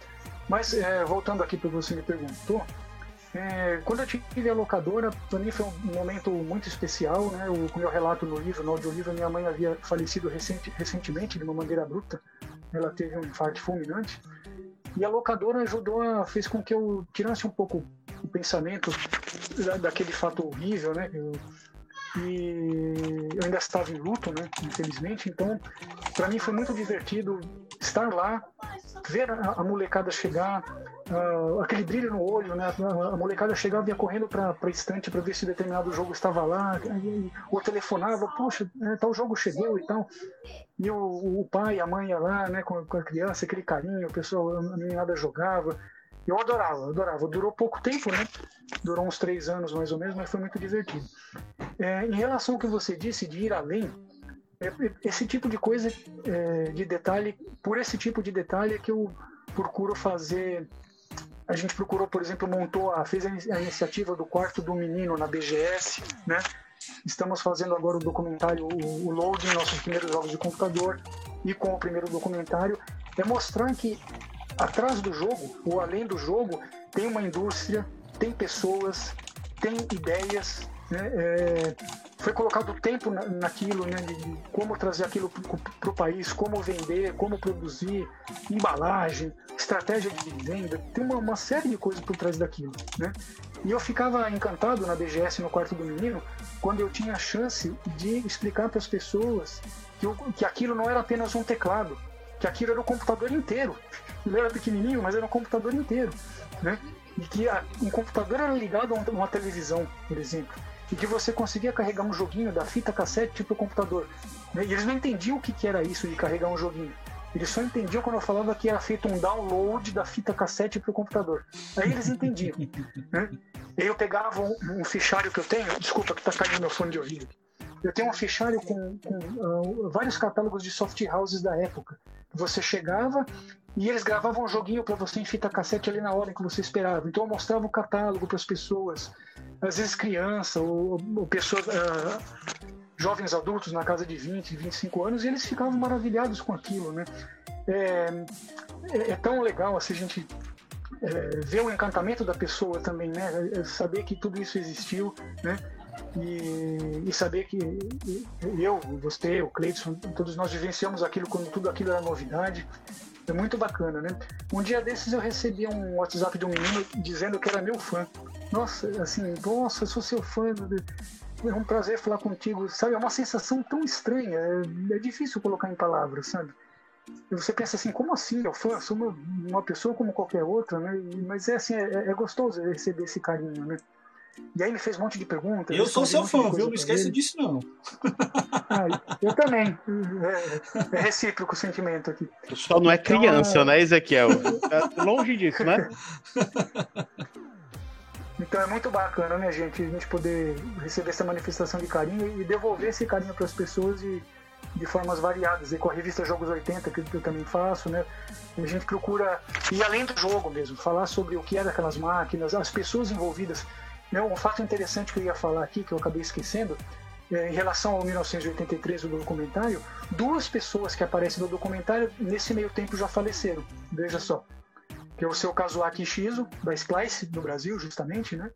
Mas, é, voltando aqui para você me perguntou, é, quando eu tive a locadora, para mim foi um momento muito especial, né? O, como eu relato no livro, no audiolivro, minha mãe havia falecido recente, recentemente de uma maneira bruta, ela teve um infarto fulminante, e a locadora ajudou, a, fez com que eu tirasse um pouco o pensamento daquele fato horrível, né? Eu, e eu ainda estava em luto, né? Infelizmente. Então, para mim foi muito divertido estar lá, ver a, a molecada chegar, uh, aquele brilho no olho, né? A, molecada chegava e ia correndo para a estante para ver se determinado jogo estava lá, e, ou telefonava, poxa, é, tal jogo chegou e tal. E o, o pai, a mãe ia lá, né? Com, com a criança, aquele carinho, o pessoal, a meninada jogava. Eu adorava, adorava. Durou pouco tempo, né? Durou uns três anos mais ou menos, mas foi muito divertido. É, em relação ao que você disse de ir além, é, esse tipo de coisa, é, de detalhe, por esse tipo de detalhe é que eu procuro fazer. A gente procurou, por exemplo, montou, a, fez a iniciativa do quarto do menino na BGS, né? Estamos fazendo agora o documentário, o, o Loading, nossos primeiros jogos de computador, e com o primeiro documentário, é mostrar que atrás do jogo, ou além do jogo, tem uma indústria, tem pessoas, tem ideias, né? é, foi colocado tempo naquilo, né, de como trazer aquilo para o país, como vender, como produzir, embalagem, estratégia de venda, tem uma, uma, série de coisas por trás daquilo, né? E eu ficava encantado na BGS no quarto do menino quando eu tinha a chance de explicar para as pessoas que, eu, que aquilo não era apenas um teclado, que aquilo era o computador inteiro. Ele era pequenininho, mas era um computador inteiro, né? E que a, um computador era ligado a uma televisão, por exemplo e que você conseguia carregar um joguinho da fita cassete tipo o computador. Né? E eles não entendiam o que, que era isso de carregar um joguinho. Eles só entendiam quando eu falava que era feito um download da fita cassete para o computador. Aí eles entendiam. né? Eu pegava um, um, fichário que eu tenho, desculpa que está caindo meu fone de ouvido. Eu tenho um fichário com, com uh, vários catálogos de soft houses da época. Você chegava e eles gravavam um joguinho para você em fita cassete ali na hora que você esperava. Então eu mostrava o catálogo para as pessoas, às vezes criança ou, ou pessoas, uh, jovens adultos na casa de 20, 25 anos, e eles ficavam maravilhados com aquilo, né? É, é, é tão legal assim, a gente é, ver o encantamento da pessoa também, né? É saber que tudo isso existiu, né? E, e, saber que eu, você, o Cleiton, todos nós vivenciamos aquilo quando tudo aquilo era novidade. É muito bacana, né? Um dia desses eu recebi um WhatsApp de um menino dizendo que era meu fã. Nossa, assim, nossa, eu sou seu fã. É um prazer falar contigo, sabe? É uma sensação tão estranha, é, é difícil colocar em palavras, sabe? E você pensa assim, como assim? Eu fã, sou uma, uma pessoa como qualquer outra, né? Mas é assim, é, é gostoso receber esse carinho, né? E aí me fez um monte de perguntas. Eu sou seu fã, viu? Não esqueça disso, não. Ah, eu também. É, é, recíproco o sentimento aqui. Só não é então, criança, então, né, Ezequiel? É longe disso, né? Então é muito bacana, né, gente, a gente poder receber essa manifestação de carinho e devolver esse carinho para as pessoas de, de formas variadas. E com a revista Jogos 80, que eu também faço, né, a gente procura ir além do jogo mesmo, falar sobre o que é daquelas máquinas, as pessoas envolvidas. Né, um fato interessante que eu ia falar aqui, que eu acabei esquecendo, é, em relação ao 1983 do documentário, duas pessoas que aparecem no documentário nesse meio tempo já faleceram. Veja só. Que é o seu Kazuaki Shizo, da Splice, do Brasil, justamente, né?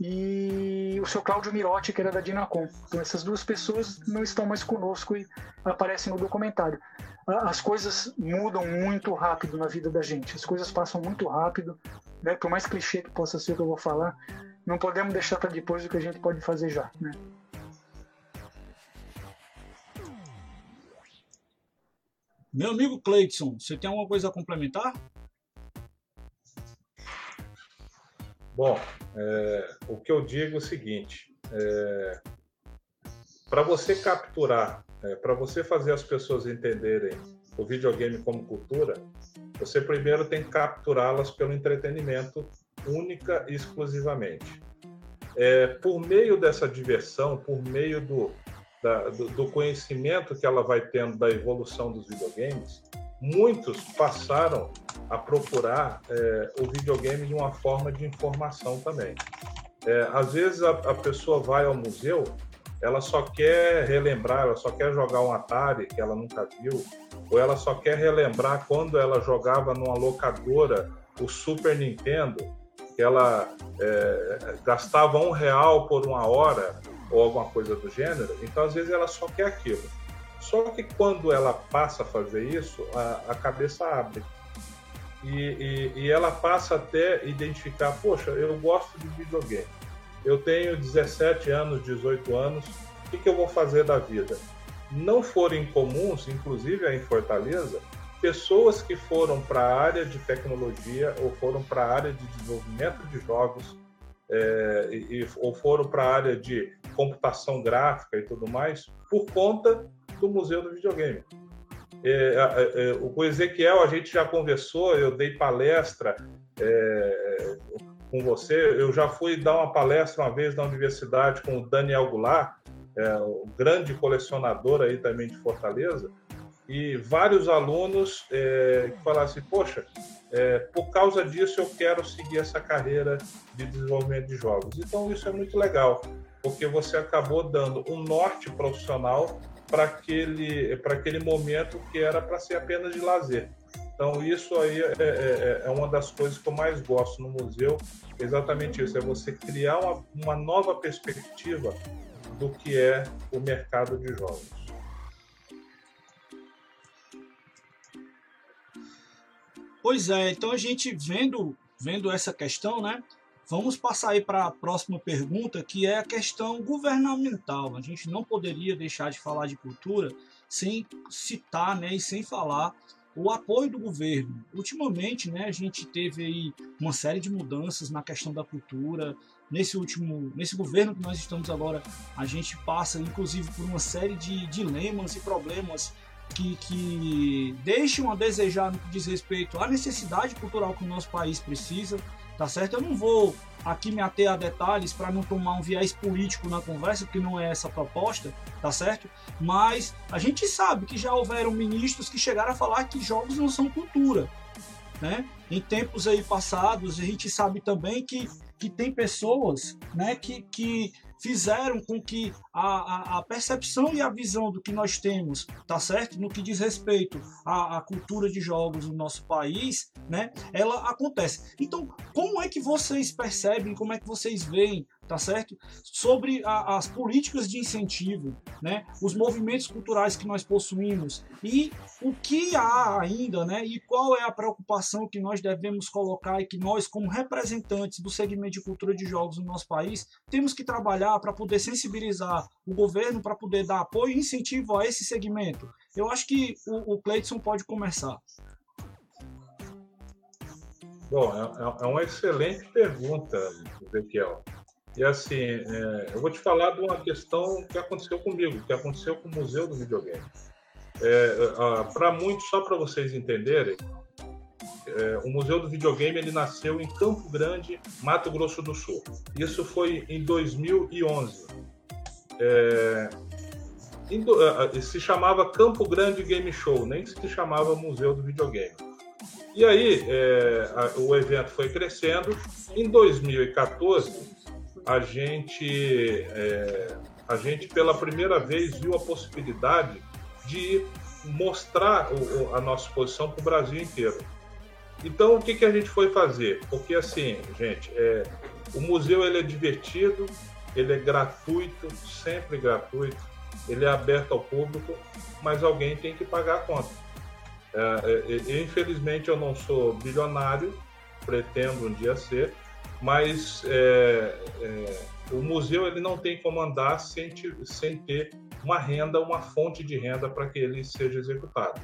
E o seu Cláudio Mirotti, que era da Dinacom. Então essas duas pessoas não estão mais conosco e aparecem no documentário. As coisas mudam muito rápido na vida da gente. As coisas passam muito rápido. Né? Por mais clichê que possa ser o que eu vou falar, não podemos deixar para depois o que a gente pode fazer já. Né? Meu amigo Cleiton, você tem alguma coisa a complementar? Bom, é, o que eu digo é o seguinte: é, para você capturar, é, para você fazer as pessoas entenderem o videogame como cultura, você primeiro tem que capturá-las pelo entretenimento única e exclusivamente. É, por meio dessa diversão, por meio do, da, do, do, conhecimento que ela vai tendo da evolução dos videogames, muitos passaram a procurar é, o videogame de uma forma de informação também. É, às vezes a, a, pessoa vai ao museu, ela só quer relembrar, ela só quer jogar um Atari que ela nunca viu, ou ela só quer relembrar quando ela jogava numa locadora o Super Nintendo, que ela é, gastava um real por uma hora ou alguma coisa do gênero. Então às vezes ela só quer aquilo. Só que quando ela passa a fazer isso, a, a cabeça abre. E, e, e, ela passa até identificar: poxa, eu gosto de videogame. Eu tenho 17 anos, 18 anos, o que, que eu vou fazer da vida? Não foram incomuns, inclusive em Fortaleza, pessoas que foram para a área de tecnologia ou foram para a área de desenvolvimento de jogos é, e, ou foram para a área de computação gráfica e tudo mais por conta do Museu do Videogame. É, é, é, o Ezequiel a gente já conversou, eu dei palestra é, com você, eu já fui dar uma palestra uma vez na universidade com o Daniel Goulart, é, um grande colecionador aí também de Fortaleza, e vários alunos é, que falaram assim, poxa, por causa disso eu quero seguir essa carreira de desenvolvimento de jogos. Então isso é muito legal, porque você acabou dando um norte profissional para aquele, aquele momento que era para ser apenas de lazer. Então, isso aí é, é, é, é, uma das coisas que eu mais gosto no museu, exatamente isso, é você criar uma, uma nova perspectiva do que é o mercado de jogos. Pois é, então a gente vendo, vendo essa questão, né? Vamos passar aí para a próxima pergunta, que é a questão governamental. A gente não poderia deixar de falar de cultura sem citar né, e sem falar o apoio do governo. Ultimamente, né, a gente teve aí uma série de mudanças na questão da cultura. Nesse último, nesse governo que nós estamos agora, a gente passa inclusive por uma série de dilemas e problemas que, que deixam a desejar no que diz respeito à necessidade cultural que o nosso país precisa, tá certo? Eu não vou aqui me ater a detalhes para não tomar um viés político na conversa, porque não é essa a proposta, tá certo? Mas a gente sabe que já houveram ministros que chegaram a falar que jogos não são cultura, né? Em tempos aí passados, a gente sabe também que, que tem pessoas, né, que, que fizeram com que a, a, a, percepção e a visão do que nós temos, tá certo? No que diz respeito à, à, cultura de jogos no nosso país, né? Ela acontece. Então, como é que vocês percebem, como é que vocês veem tá certo? Sobre a, as políticas de incentivo, né? Os movimentos culturais que nós possuímos e o que há ainda, né? E qual é a preocupação que nós devemos colocar e que nós, como representantes do segmento de cultura de jogos no nosso país, temos que trabalhar para poder sensibilizar o governo, para poder dar apoio e incentivo a esse segmento. Eu acho que o, o Cleiton pode começar. Bom, é, é, é uma excelente pergunta, Ezequiel. E assim, é, eu vou te falar de uma questão que aconteceu comigo, que aconteceu com o Museu do Videogame. É, para muitos, só para vocês entenderem, é, o Museu do Videogame ele nasceu em Campo Grande, Mato Grosso do Sul. Isso foi em 2011. É, em, se chamava Campo Grande Game Show, nem se chamava Museu do Videogame. E aí é, a, o evento foi crescendo. Em 2014 a gente, é, a gente pela primeira vez viu a possibilidade de mostrar o, a nossa exposição para o Brasil inteiro. Então, o que, que a gente foi fazer? Porque, assim, gente, é, o museu ele é divertido, ele é gratuito, sempre gratuito, ele é aberto ao público, mas alguém tem que pagar a conta. É, é, infelizmente, eu não sou bilionário, pretendo um dia ser, mas é, é, o museu ele não tem como andar sem, sem ter uma renda, uma fonte de renda para que ele seja executado.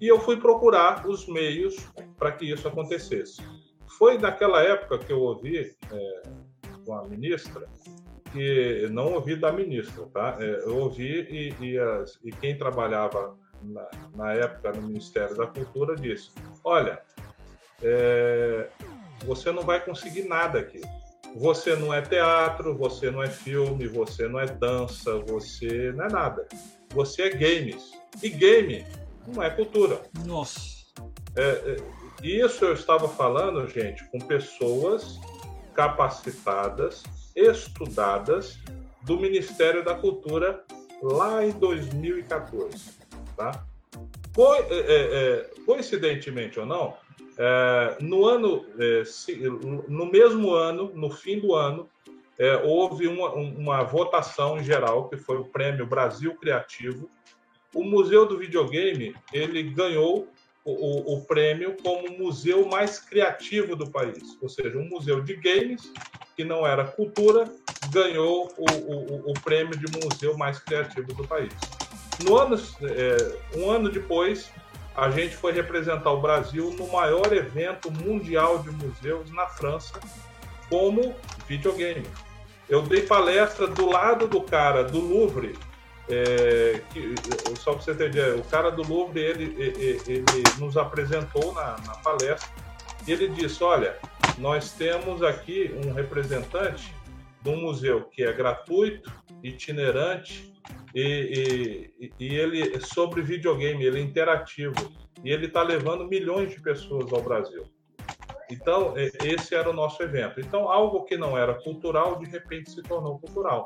E eu fui procurar os meios para que isso acontecesse. Foi naquela época que eu ouvi é, a ministra, que não ouvi da ministra, tá? É, eu ouvi e, e, as, e quem trabalhava na, na, época no Ministério da Cultura disse: olha, é, você não vai conseguir nada aqui. Você não é teatro, você não é filme, você não é dança, você não é nada. Você é games. E game não é cultura. Nossa. É, é, isso eu estava falando, gente, com pessoas capacitadas, estudadas do Ministério da Cultura lá em 2014, tá? Co é, é, é, coincidentemente ou não, no ano, é, no mesmo ano, no fim do ano, é, houve uma, uma votação geral que foi o Prêmio Brasil Criativo. O Museu do Videogame ele ganhou o, o, prêmio como museu mais criativo do país, ou seja, um museu de games que não era cultura ganhou o, o, o prêmio de museu mais criativo do país. No ano, é, um ano depois, a gente foi representar o Brasil no maior evento mundial de museus na França, como videogame. Eu dei palestra do lado do cara do Louvre, é, que, só para você entender, o cara do Louvre ele, ele, ele nos apresentou na, na palestra e ele disse: Olha, nós temos aqui um representante de um museu que é gratuito, itinerante, e, e, e ele é sobre videogame, ele é interativo e ele está levando milhões de pessoas ao Brasil. Então, esse era o nosso evento. Então, algo que não era cultural, de repente se tornou cultural.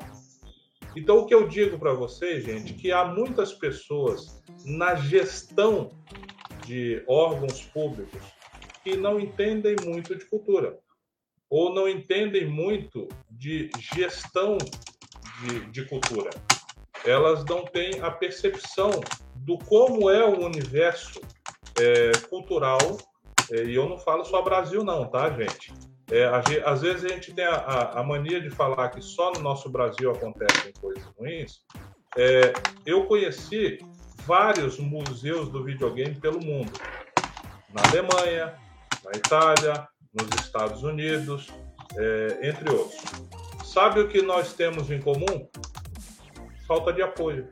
Então, o que eu digo para vocês, gente, que há muitas pessoas na gestão de órgãos públicos que não entendem muito de cultura ou não entendem muito de gestão de, de cultura. Elas não têm a percepção do como é o universo é, cultural, é, e eu não falo só Brasil não, tá, gente? É, às vezes a gente tem a, a, a, mania de falar que só no nosso Brasil acontecem coisas ruins. É, eu conheci vários museus do videogame pelo mundo. Na Alemanha, na Itália, nos Estados Unidos, é, entre outros. Sabe o que nós temos em comum? Falta de apoio.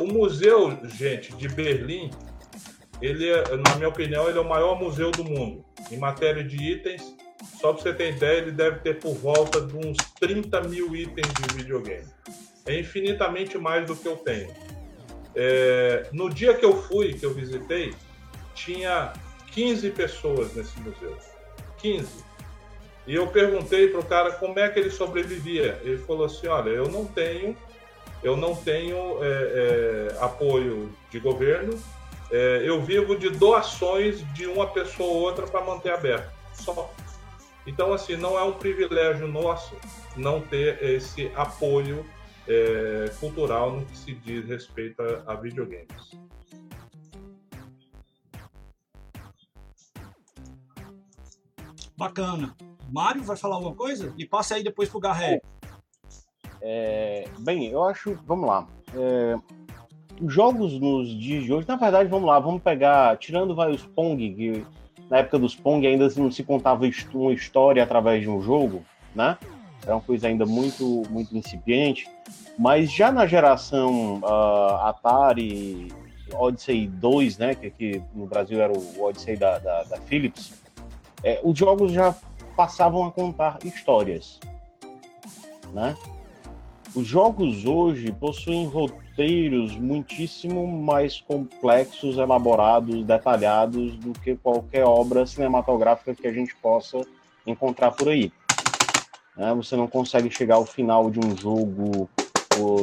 O museu, gente, de Berlim, ele, é, na minha opinião, ele é o maior museu do mundo. Em matéria de itens, só para você ter ideia, ele deve ter por volta de uns 30 mil itens de videogame. É infinitamente mais do que eu tenho. É, no dia que eu fui, que eu visitei, tinha 15 pessoas nesse museu. 15. E eu perguntei para o cara como é que ele sobrevivia. Ele falou assim: olha, eu não tenho, eu não tenho é, é, apoio de governo. É, eu vivo de doações de uma pessoa ou outra para manter aberto. Só. Então, assim, não é um privilégio nosso não ter esse apoio é, cultural no que se diz respeito a, a videogames. Bacana. Mário vai falar alguma coisa? E passe aí depois pro Garré. É, bem, eu acho. Vamos lá. É, os jogos nos dias de hoje, na verdade, vamos lá, vamos pegar. Tirando vai, os Pong, que na época dos Pong ainda não se contava uma história através de um jogo, né? Era uma coisa ainda muito, muito incipiente. Mas já na geração uh, Atari Odyssey 2, né? Que aqui no Brasil era o Odyssey da, da, da Philips, é, os jogos já passavam a contar histórias, né? Os jogos hoje possuem roteiros muitíssimo mais complexos, elaborados, detalhados do que qualquer obra cinematográfica que a gente possa encontrar por aí. Né? Você não consegue chegar ao final de um jogo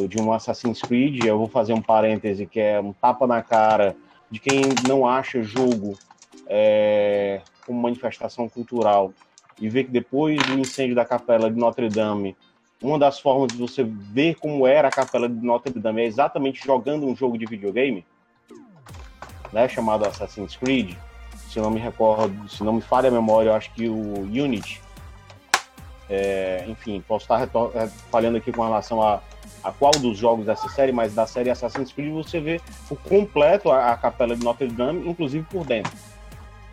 de um Assassin's Creed. Eu vou fazer um parêntese que é um tapa na cara de quem não acha jogo é, como manifestação cultural e ver que depois do incêndio da capela de Notre Dame uma das formas de você ver como era a capela de Notre Dame é exatamente jogando um jogo de videogame, né, chamado Assassin's Creed. Se não me recordo, se não me falha a memória, eu acho que o Unity. É, enfim, posso estar é, falhando aqui com relação a, a qual dos jogos dessa série, mas da série Assassin's Creed você vê o completo a, a capela de Notre Dame, inclusive por dentro,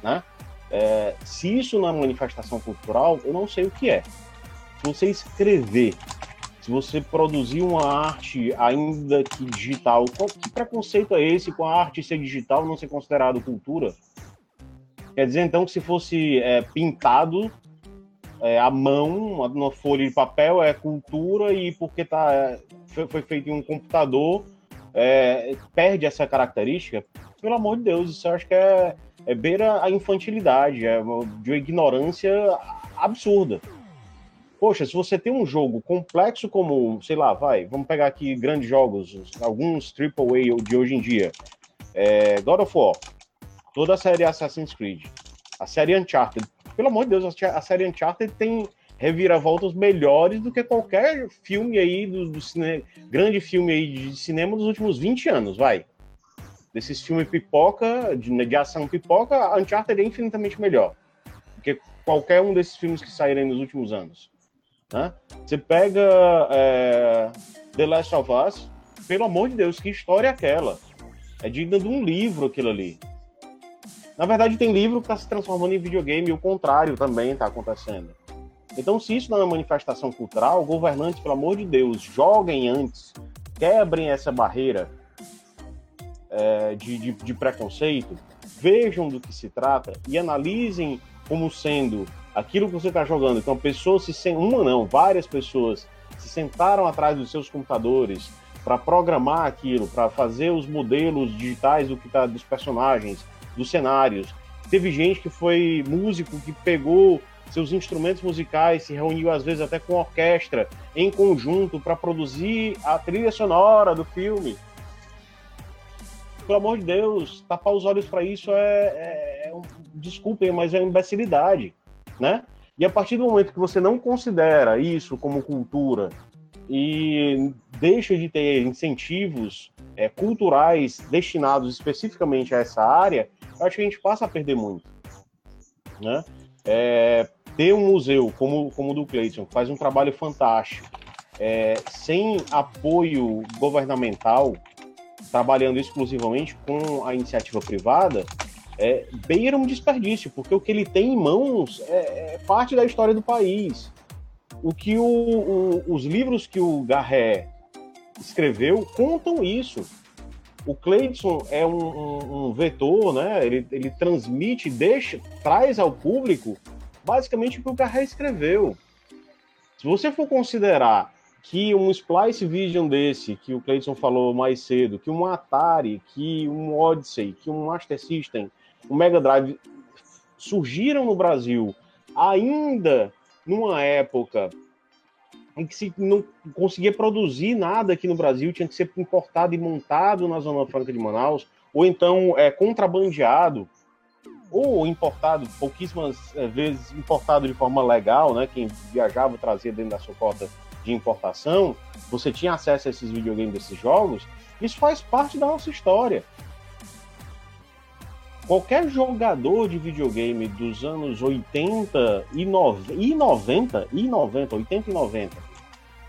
né? É, se isso não é manifestação cultural, eu não sei o que é se você escrever, se você produzir uma arte ainda que digital, qual, que preconceito é esse com a arte ser digital não ser considerado cultura? Quer dizer, então, que se fosse é, pintado é, à mão, numa folha de papel, é cultura e porque tá, é, foi, foi feito em um computador, é, perde essa característica? Pelo amor de Deus, isso eu acho que é, é beira a infantilidade, é de uma ignorância absurda. Poxa, se você tem um jogo complexo como, sei lá, vai, vamos pegar aqui grandes jogos, alguns AAA de hoje em dia. É, God of War, toda a série Assassin's Creed, a série Uncharted. Pelo amor de Deus, a série Uncharted tem reviravoltas melhores do que qualquer filme aí do, do cinema, grande filme aí de cinema dos últimos 20 anos, vai. Desses filmes pipoca, de, de ação pipoca, Uncharted é infinitamente melhor do que qualquer um desses filmes que saíram nos últimos anos. Né? Você pega é, The Last of Us, pelo amor de Deus, que história é aquela? É digna de um livro aquilo ali. Na verdade, tem livro que está se transformando em videogame e o contrário também está acontecendo. Então, se isso não é uma manifestação cultural, governantes, pelo amor de Deus, joguem antes, quebrem essa barreira é, de, de, de preconceito, vejam do que se trata e analisem como sendo aquilo que você está jogando, então pessoas se uma não, várias pessoas se sentaram atrás dos seus computadores para programar aquilo, para fazer os modelos digitais do que tá dos personagens, dos cenários. Teve gente que foi músico que pegou seus instrumentos musicais, se reuniu às vezes até com orquestra em conjunto para produzir a trilha sonora do filme. Pelo amor de Deus, tapar os olhos para isso é, é, é, desculpem, mas é imbecilidade né? E a partir do momento que você não considera isso como cultura, e deixa de ter incentivos é, culturais destinados especificamente a essa área, eu acho que a gente passa a perder muito. Né? É, ter um museu como, como o do Cleiton, que faz um trabalho fantástico, é, sem apoio governamental, trabalhando exclusivamente com a iniciativa privada, é, beira um desperdício, porque o que ele tem em mãos é, é parte da história do país. O que o, o, os livros que o Garré escreveu contam isso. O Cleidson é um, um, um, vetor, né? Ele, ele transmite, deixa, traz ao público basicamente o que o Garré escreveu. Se você for considerar que um Splice Vision desse, que o Cleidson falou mais cedo, que um Atari, que um Odyssey, que um Master System, um Mega Drive surgiram no Brasil ainda numa época em que se não conseguia produzir nada aqui no Brasil, tinha que ser importado e montado na Zona Franca de Manaus, ou então é, contrabandeado, ou importado, pouquíssimas é, vezes importado de forma legal, né? Quem viajava trazia dentro da sua cota de importação, você tinha acesso a esses videogames, desses jogos, isso faz parte da nossa história. Qualquer jogador de videogame dos anos 80 e, e 90, e 90, 80 e 90,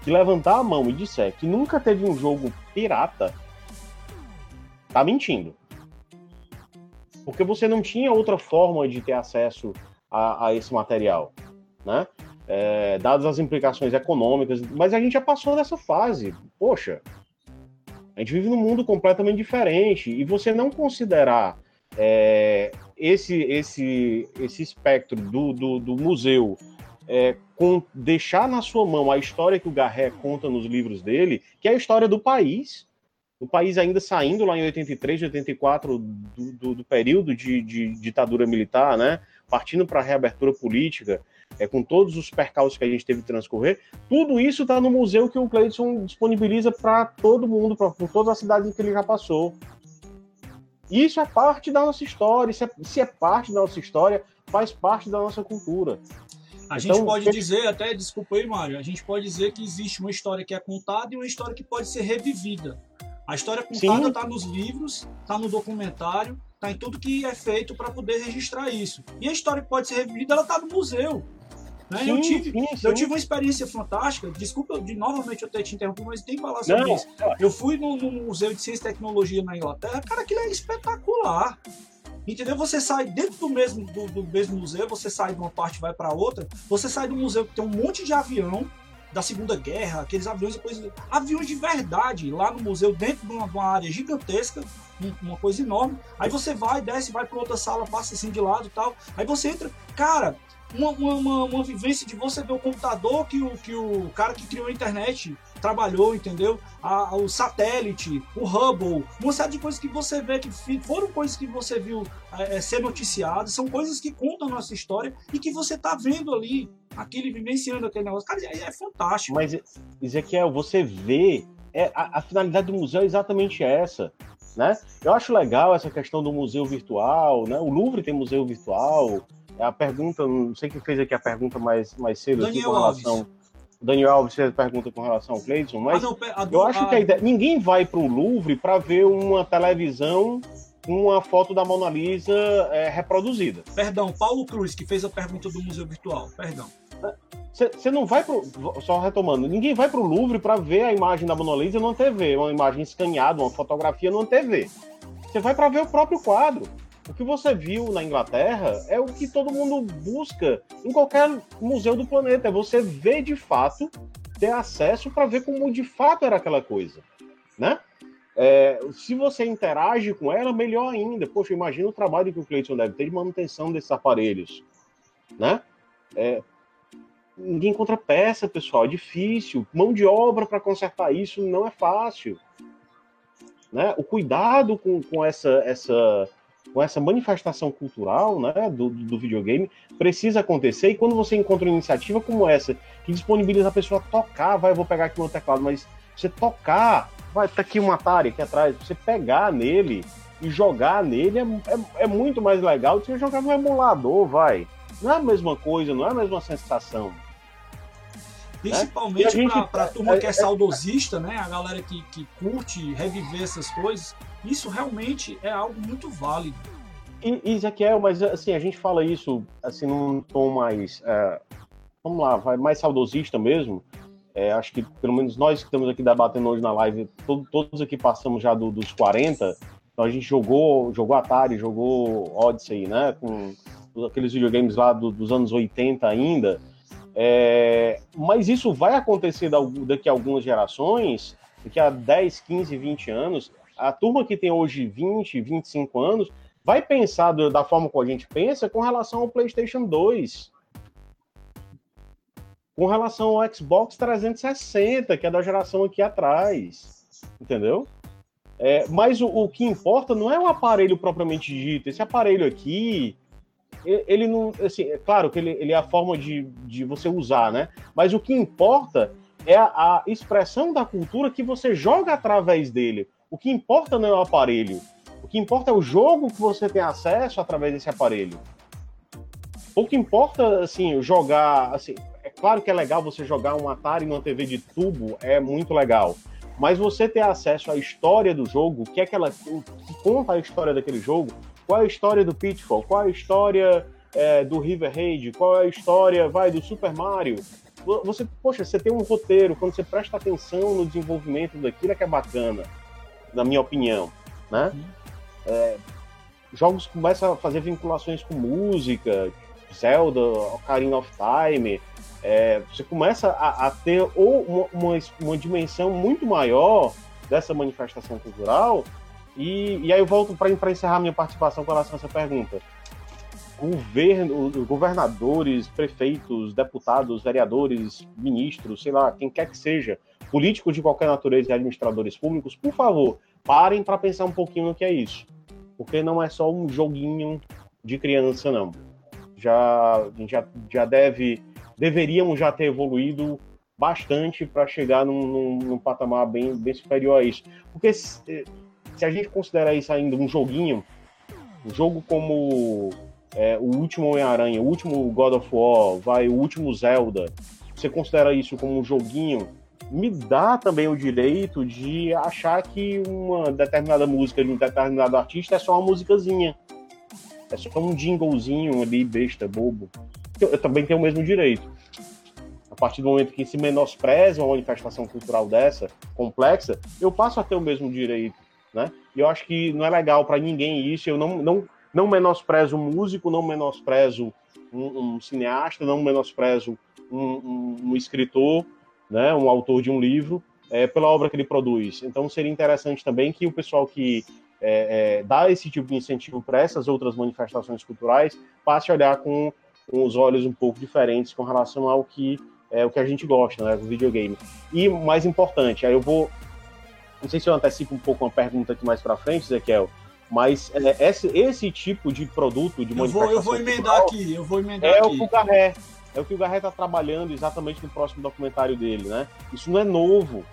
que levantar a mão e disser que nunca teve um jogo pirata, tá mentindo. Porque você não tinha outra forma de ter acesso a, a esse material, né? É, dadas as implicações econômicas, mas a gente já passou dessa fase. Poxa, a gente vive num mundo completamente diferente e você não considerar é, esse, esse, esse espectro do, do, do museu é, com, deixar na sua mão a história que o Garré conta nos livros dele, que é a história do país, o país ainda saindo lá em 83, 84 do, do, do período de, de, ditadura militar, né, partindo para a reabertura política, é, com todos os percalços que a gente teve que transcorrer, tudo isso está no museu que o Cleiton disponibiliza para todo mundo, para todas as cidades em que ele já passou. Isso é parte da nossa história. Se é, se é parte da nossa história, faz parte da nossa cultura. A então, gente pode dizer, até, desculpa aí, Mário, a gente pode dizer que existe uma história que é contada e uma história que pode ser revivida. A história contada está nos livros, está no documentário, está em tudo que é feito para poder registrar isso. E a história que pode ser revivida, ela está no museu. Né? Sim, eu, tive, sim, sim. eu tive uma experiência fantástica. Desculpa de novamente eu ter te interrompido, mas tem que falar sobre Não, isso. Eu fui no, no, Museu de Ciência e Tecnologia na Inglaterra, cara, aquilo é espetacular. Entendeu? Você sai dentro do mesmo, do, do mesmo museu, você sai de uma parte e vai para outra. Você sai do museu que tem um monte de avião da Segunda Guerra, aqueles aviões, coisa, aviões de verdade lá no museu, dentro de uma, de uma área gigantesca, uma coisa enorme. Aí você vai, desce, vai para outra sala, passa assim de lado e tal. Aí você entra, cara, uma, uma, uma, vivência de você ver o computador que o, que o cara que criou a internet trabalhou, entendeu? A, o satélite, o Hubble, uma série de coisas que você vê que foram coisas que você viu é, é, ser noticiadas, são coisas que contam a nossa história e que você tá vendo ali, aquele vivenciando aquele negócio. Cara, é, é fantástico. Mas, Ezequiel, você vê, é, a, a finalidade do museu é exatamente essa. Né? Eu acho legal essa questão do museu virtual, né? O Louvre tem museu virtual, a pergunta, não sei quem fez aqui a pergunta mais, mais cedo Daniel aqui com relação. Alves. Daniel Alves fez a pergunta com relação ao Cleiton, mas ah, não, a, eu acho a... que a ideia, ninguém vai para o Louvre para ver uma televisão com uma foto da Mona Lisa é, reproduzida. Perdão, Paulo Cruz, que fez a pergunta do Museu Virtual. Perdão. Você não vai pro. Só retomando, ninguém vai para o Louvre para ver a imagem da Mona Lisa numa TV, uma imagem escaneada, uma fotografia numa TV. Você vai para ver o próprio quadro. O que você viu na Inglaterra é o que todo mundo busca em qualquer museu do planeta. É você ver de fato, ter acesso para ver como de fato era aquela coisa, né? É, se você interage com ela, melhor ainda. Poxa, imagina o trabalho que o Cleiton deve ter de manutenção desses aparelhos, né? É, ninguém encontra peça, pessoal, é difícil. Mão de obra para consertar isso não é fácil. Né? O cuidado com, com essa, essa com essa manifestação cultural né, do, do videogame precisa acontecer. E quando você encontra uma iniciativa como essa, que disponibiliza a pessoa tocar, vai, eu vou pegar aqui meu teclado, mas você tocar, vai, tá aqui um Atari aqui atrás, você pegar nele e jogar nele é, é, é muito mais legal do que jogar no emulador, vai. Não é a mesma coisa, não é a mesma sensação. Principalmente né? para a turma é, que é, é saudosista, né? A galera que, que curte reviver essas coisas. Isso realmente é algo muito válido. E, Ezequiel, mas assim, a gente fala isso assim num tom mais. É, vamos lá, vai mais saudosista mesmo. É, acho que pelo menos nós que estamos aqui debatendo hoje na live, todo, todos aqui passamos já do, dos 40. Então a gente jogou, jogou Atari, jogou Odyssey, né? Com aqueles videogames lá do, dos anos 80 ainda. É, mas isso vai acontecer daqui a algumas gerações, daqui a 10, 15, 20 anos. A turma que tem hoje 20, 25 anos vai pensar da forma como a gente pensa com relação ao PlayStation 2. Com relação ao Xbox 360, que é da geração aqui atrás. Entendeu? É, mas o, o, que importa não é o aparelho propriamente dito. Esse aparelho aqui, ele não. Assim, é claro que ele, ele é a forma de, de você usar, né? Mas o que importa é a, a expressão da cultura que você joga através dele. O que importa não é o aparelho. O que importa é o jogo que você tem acesso através desse aparelho. O que importa, assim, jogar. Assim, é claro que é legal você jogar um Atari numa TV de tubo, é muito legal. Mas você ter acesso à história do jogo, que é aquela. que conta a história daquele jogo, qual é a história do Pitfall, qual é a história é, do River Raid, qual é a história, vai, do Super Mario. Você, poxa, você tem um roteiro, quando você presta atenção no desenvolvimento daquilo é que é bacana, na minha opinião, né? É, jogos começam a fazer vinculações com música, Zelda, Ocarina of Time, é, você começa a, a ter ou uma, uma, uma, dimensão muito maior dessa manifestação cultural. E, e aí eu volto para encerrar minha participação com relação a essa pergunta. Governo, governadores, prefeitos, deputados, vereadores, ministros, sei lá, quem quer que seja, políticos de qualquer natureza e administradores públicos, por favor, parem para pensar um pouquinho no que é isso. Porque não é só um joguinho de criança, não. Já, já, já deve deveriam já ter evoluído bastante para chegar num, num, num, patamar bem, bem superior a isso. Porque se, a gente considerar isso ainda um joguinho, um jogo como é, o último Homem-Aranha, o último God of War, vai, o último Zelda, você considera isso como um joguinho, me dá também o direito de achar que uma determinada música de um determinado artista é só uma musicazinha. É só um jinglezinho ali, besta, bobo eu, eu também tenho o mesmo direito. A partir do momento que se menospreza uma manifestação cultural dessa, complexa, eu passo a ter o mesmo direito, né? E eu acho que não é legal para ninguém isso. Eu não, não, não menosprezo um músico, não menosprezo um, um cineasta, não menosprezo um, um, um, escritor, né? Um autor de um livro, é, pela obra que ele produz. Então seria interessante também que o pessoal que é, é, dá esse tipo de incentivo para essas outras manifestações culturais passe a olhar com com os olhos um pouco diferentes com relação ao que é o que a gente gosta, né, do videogame. E mais importante, aí eu vou, não sei se eu antecipo um pouco uma pergunta aqui mais para frente, Ezequiel, mas é, esse, esse tipo de produto de eu vou, eu vou emendar aqui, eu vou emendar é aqui. o que o Garré, é o que o Garré está trabalhando exatamente no próximo documentário dele, né? Isso não é novo.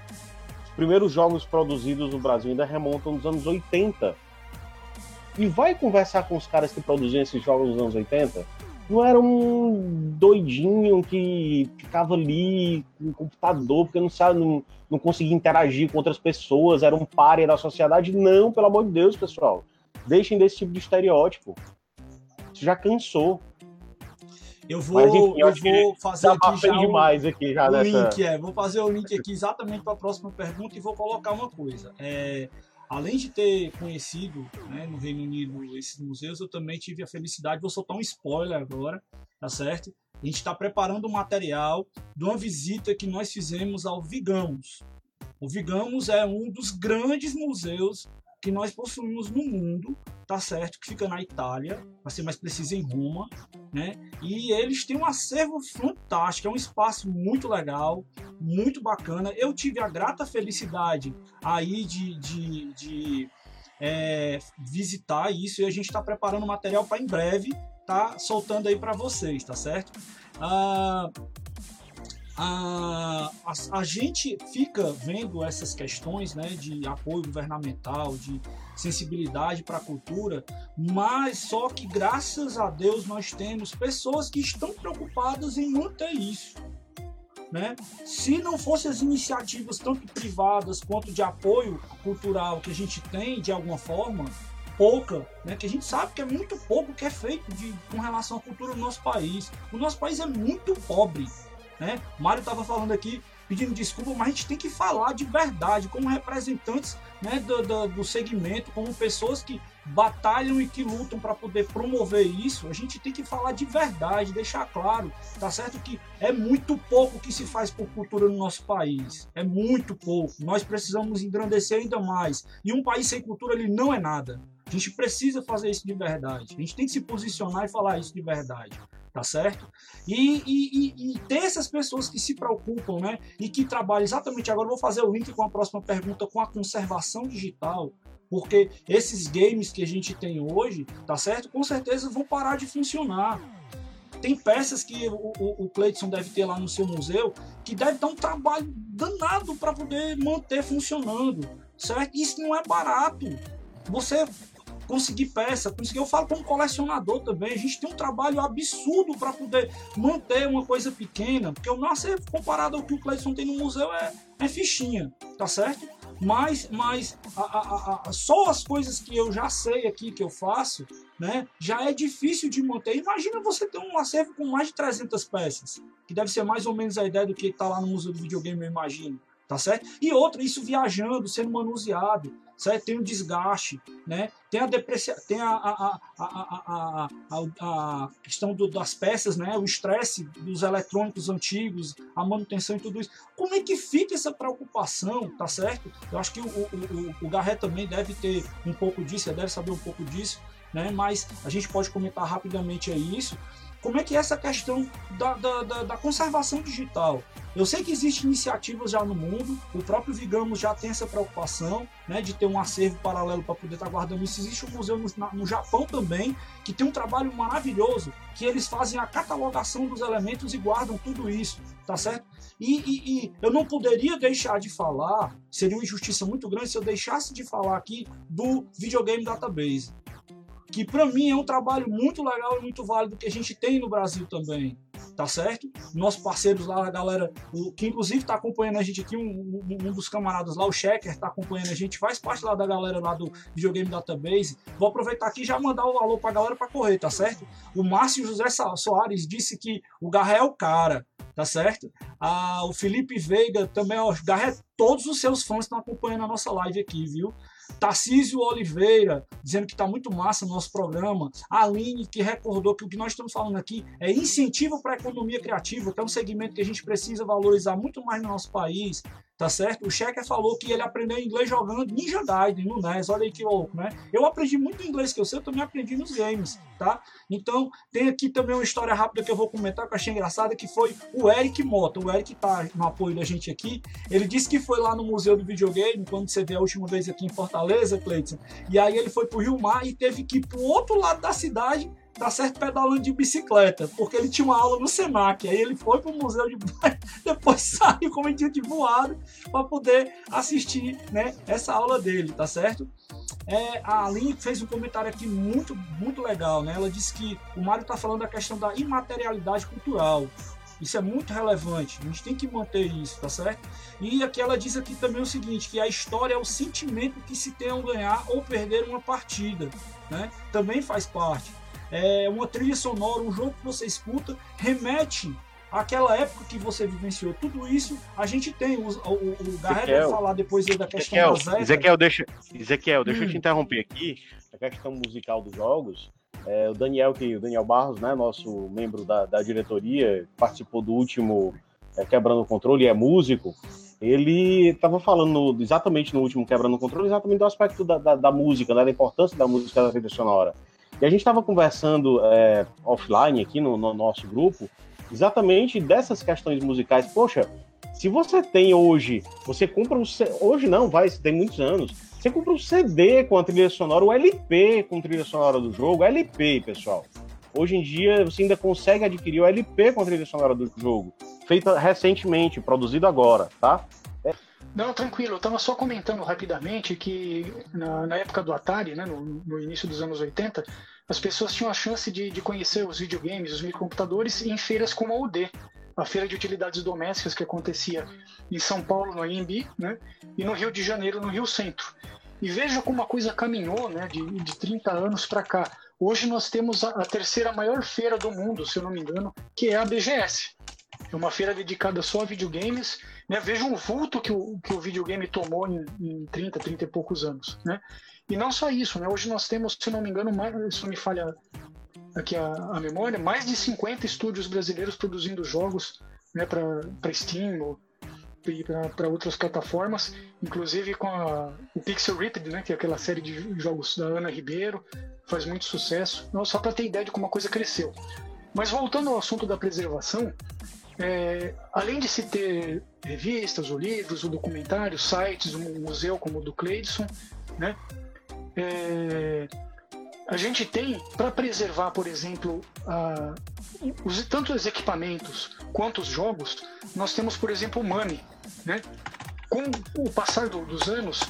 Os primeiros jogos produzidos no Brasil ainda remontam nos anos 80. E vai conversar com os caras que produziam esses jogos nos anos 80? Não era um doidinho que ficava ali no computador porque não sabe, não, não conseguia interagir com outras pessoas, era um páreo da sociedade. Não, pelo amor de Deus, pessoal. Deixem desse tipo de estereótipo. Isso já cansou. Eu vou, Mas, enfim, eu, vou fazer aqui já demais aqui já o nessa... link, é, vou fazer o link aqui exatamente para a próxima pergunta e vou colocar uma coisa. É, além de ter conhecido né, no Reino Unido esses museus, eu também tive a felicidade, vou soltar um spoiler agora, tá certo? A gente está preparando um material de uma visita que nós fizemos ao Vigamos. O Vigamos é um dos grandes museus que nós possuímos no mundo, tá certo? Que fica na Itália, para ser mais preciso em Roma, né? E eles têm um acervo fantástico, é um espaço muito legal, muito bacana. Eu tive a grata felicidade aí de, de, de é, visitar isso e a gente está preparando material para em breve tá soltando aí para vocês, tá certo? Ah, a, a, a, gente fica vendo essas questões né, de apoio governamental, de sensibilidade para a cultura, mas só que graças a Deus nós temos pessoas que estão preocupadas em manter isso. né? Se não fossem as iniciativas tanto privadas quanto de apoio cultural que a gente tem de alguma forma, pouca, né? Que a gente sabe que é muito pouco que é feito de, com relação à cultura do nosso país. O nosso país é muito pobre, né? O Mário estava falando aqui pedindo desculpa, mas a gente tem que falar de verdade, como representantes né, do, do, do segmento, como pessoas que batalham e que lutam para poder promover isso, a gente tem que falar de verdade, deixar claro, tá certo que é muito pouco que se faz por cultura no nosso país, é muito pouco. Nós precisamos engrandecer ainda mais. E um país sem cultura ele não é nada. A gente precisa fazer isso de verdade. A gente tem que se posicionar e falar isso de verdade tá certo? E, e, e, ter essas pessoas que se preocupam, né? E que trabalham exatamente agora. Vou fazer o link com a próxima pergunta com a conservação digital, porque esses games que a gente tem hoje, tá certo? Com certeza vão parar de funcionar. Tem peças que o, o, o Cleiton deve ter lá no seu museu que deve dar um trabalho danado para poder manter funcionando, certo? Isso não é barato. Você conseguir peça, conseguir, eu falo como colecionador também, a gente tem um trabalho absurdo para poder manter uma coisa pequena, porque o nosso comparado ao que o Cleiton tem no museu é, é fichinha, tá certo? Mas, mas a, a, a, só as coisas que eu já sei aqui que eu faço, né, já é difícil de manter. Imagina você ter um acervo com mais de 300 peças, que deve ser mais ou menos a ideia do que está lá no Museu do Videogame, eu imagino tá certo? E outra, isso viajando, sendo manuseado, certo? Tem um desgaste, né? Tem a deprecia, tem a, a, a, a, questão do, das peças, né? O estresse dos eletrônicos antigos, a manutenção e tudo isso. Como é que fica essa preocupação, tá certo? Eu acho que o, o, o, o Garret também deve ter um pouco disso, deve saber um pouco disso, né? Mas a gente pode comentar rapidamente aí isso como é que é essa questão da, da, da, da, conservação digital. Eu sei que existem iniciativas já no mundo, o próprio Vigamos já tem essa preocupação né, de ter um acervo paralelo para poder estar tá guardando isso. Existe um museu no, no, Japão também, que tem um trabalho maravilhoso, que eles fazem a catalogação dos elementos e guardam tudo isso, tá certo? E, e, e eu não poderia deixar de falar, seria uma injustiça muito grande se eu deixasse de falar aqui do Videogame Database que para mim é um trabalho muito legal e muito válido que a gente tem no Brasil também, tá certo? Nossos parceiros lá, a galera, o, que inclusive está acompanhando a gente aqui, um, um, dos camaradas lá, o Checker, está acompanhando a gente, faz parte lá da galera lá do Videogame Database. Vou aproveitar aqui e já mandar o alô para a galera para correr, tá certo? O Márcio José Soares disse que o Garré é o cara, tá certo? Ah, o Felipe Veiga também, ó, Garré, todos os seus fãs estão acompanhando a nossa live aqui, viu? Tarcísio Oliveira, dizendo que está muito massa o nosso programa. A Aline, que recordou que o que nós estamos falando aqui é incentivo para a economia criativa, que é um segmento que a gente precisa valorizar muito mais no nosso país tá certo? O Checker falou que ele aprendeu inglês jogando Ninja Gaiden no NES, olha aí que louco, né? Eu aprendi muito inglês que eu sei, eu também aprendi nos games, tá? Então, tem aqui também uma história rápida que eu vou comentar que eu achei engraçada, que foi o Eric Mota, o Eric tá no apoio da gente aqui, ele disse que foi lá no Museu do Videogame, quando você vê a última vez aqui em Fortaleza, Cleiton, e aí ele foi pro Rio Mar e teve que ir pro outro lado da cidade tá certo pedalando de bicicleta, porque ele tinha uma aula no Senac. Aí ele foi pro museu de depois saiu como de voado para poder assistir, né, essa aula dele, tá certo? É, a Aline fez um comentário aqui muito, muito legal, né? Ela disse que o Mário está falando da questão da imaterialidade cultural. Isso é muito relevante, a gente tem que manter isso, tá certo? E aqui ela diz aqui também o seguinte, que a história é o sentimento que se tem ao ganhar ou perder uma partida, né? Também faz parte é, uma trilha sonora, um jogo que você escuta, remete àquela época que você vivenciou. Tudo isso a gente tem. O, o, o Garrett vai falar depois da questão Ezequiel, da Zeta. Ezequiel, deixa, Ezequiel, deixa hum. eu te interromper aqui. A questão musical dos jogos. É, o Daniel, que, o Daniel Barros, né, nosso membro da, da diretoria, participou do último é, Quebrando o Controle, é músico. Ele estava falando exatamente no último Quebrando o Controle, exatamente do aspecto da, da, da música, né, da importância da música da trilha sonora. E a gente estava conversando é, offline aqui no, no, nosso grupo, exatamente dessas questões musicais. Poxa, se você tem hoje, você compra um. Hoje não, vai, tem muitos anos. Você compra um CD com a trilha sonora, o LP com a trilha sonora do jogo, LP, pessoal. Hoje em dia você ainda consegue adquirir o LP com a trilha sonora do jogo, feita recentemente, produzido agora, tá? Não, tranquilo. Eu estava só comentando rapidamente que na, na época do Atari, né, no, no, início dos anos 80, as pessoas tinham a chance de, de conhecer os videogames, os microcomputadores em feiras como a UD. a feira de utilidades domésticas que acontecia em São Paulo, no AMB, né? e no Rio de Janeiro, no Rio Centro. E veja como a coisa caminhou né, de, de 30 anos para cá. Hoje nós temos a, a, terceira maior feira do mundo, se eu não me engano, que é a BGS. É uma feira dedicada só a videogames. Né? Veja um vulto que o, que o videogame tomou em, em 30, 30 e poucos anos. Né? E não só isso, né? hoje nós temos, se não me engano, mais, isso me falha aqui a, a memória, mais de 50 estúdios brasileiros produzindo jogos né, para Steam, e para outras plataformas, inclusive com a, o Pixel Ripped, né, que é aquela série de jogos da Ana Ribeiro, faz muito sucesso. Não, só para ter ideia de como a coisa cresceu. Mas voltando ao assunto da preservação, é, além de se ter revistas, ou livros, ou documentários, sites, um museu como o do Cleidson, né, é, a gente tem, para preservar, por exemplo, a, os, tanto os equipamentos quanto os jogos, nós temos, por exemplo, o Money. Né? Com o passar do, dos anos,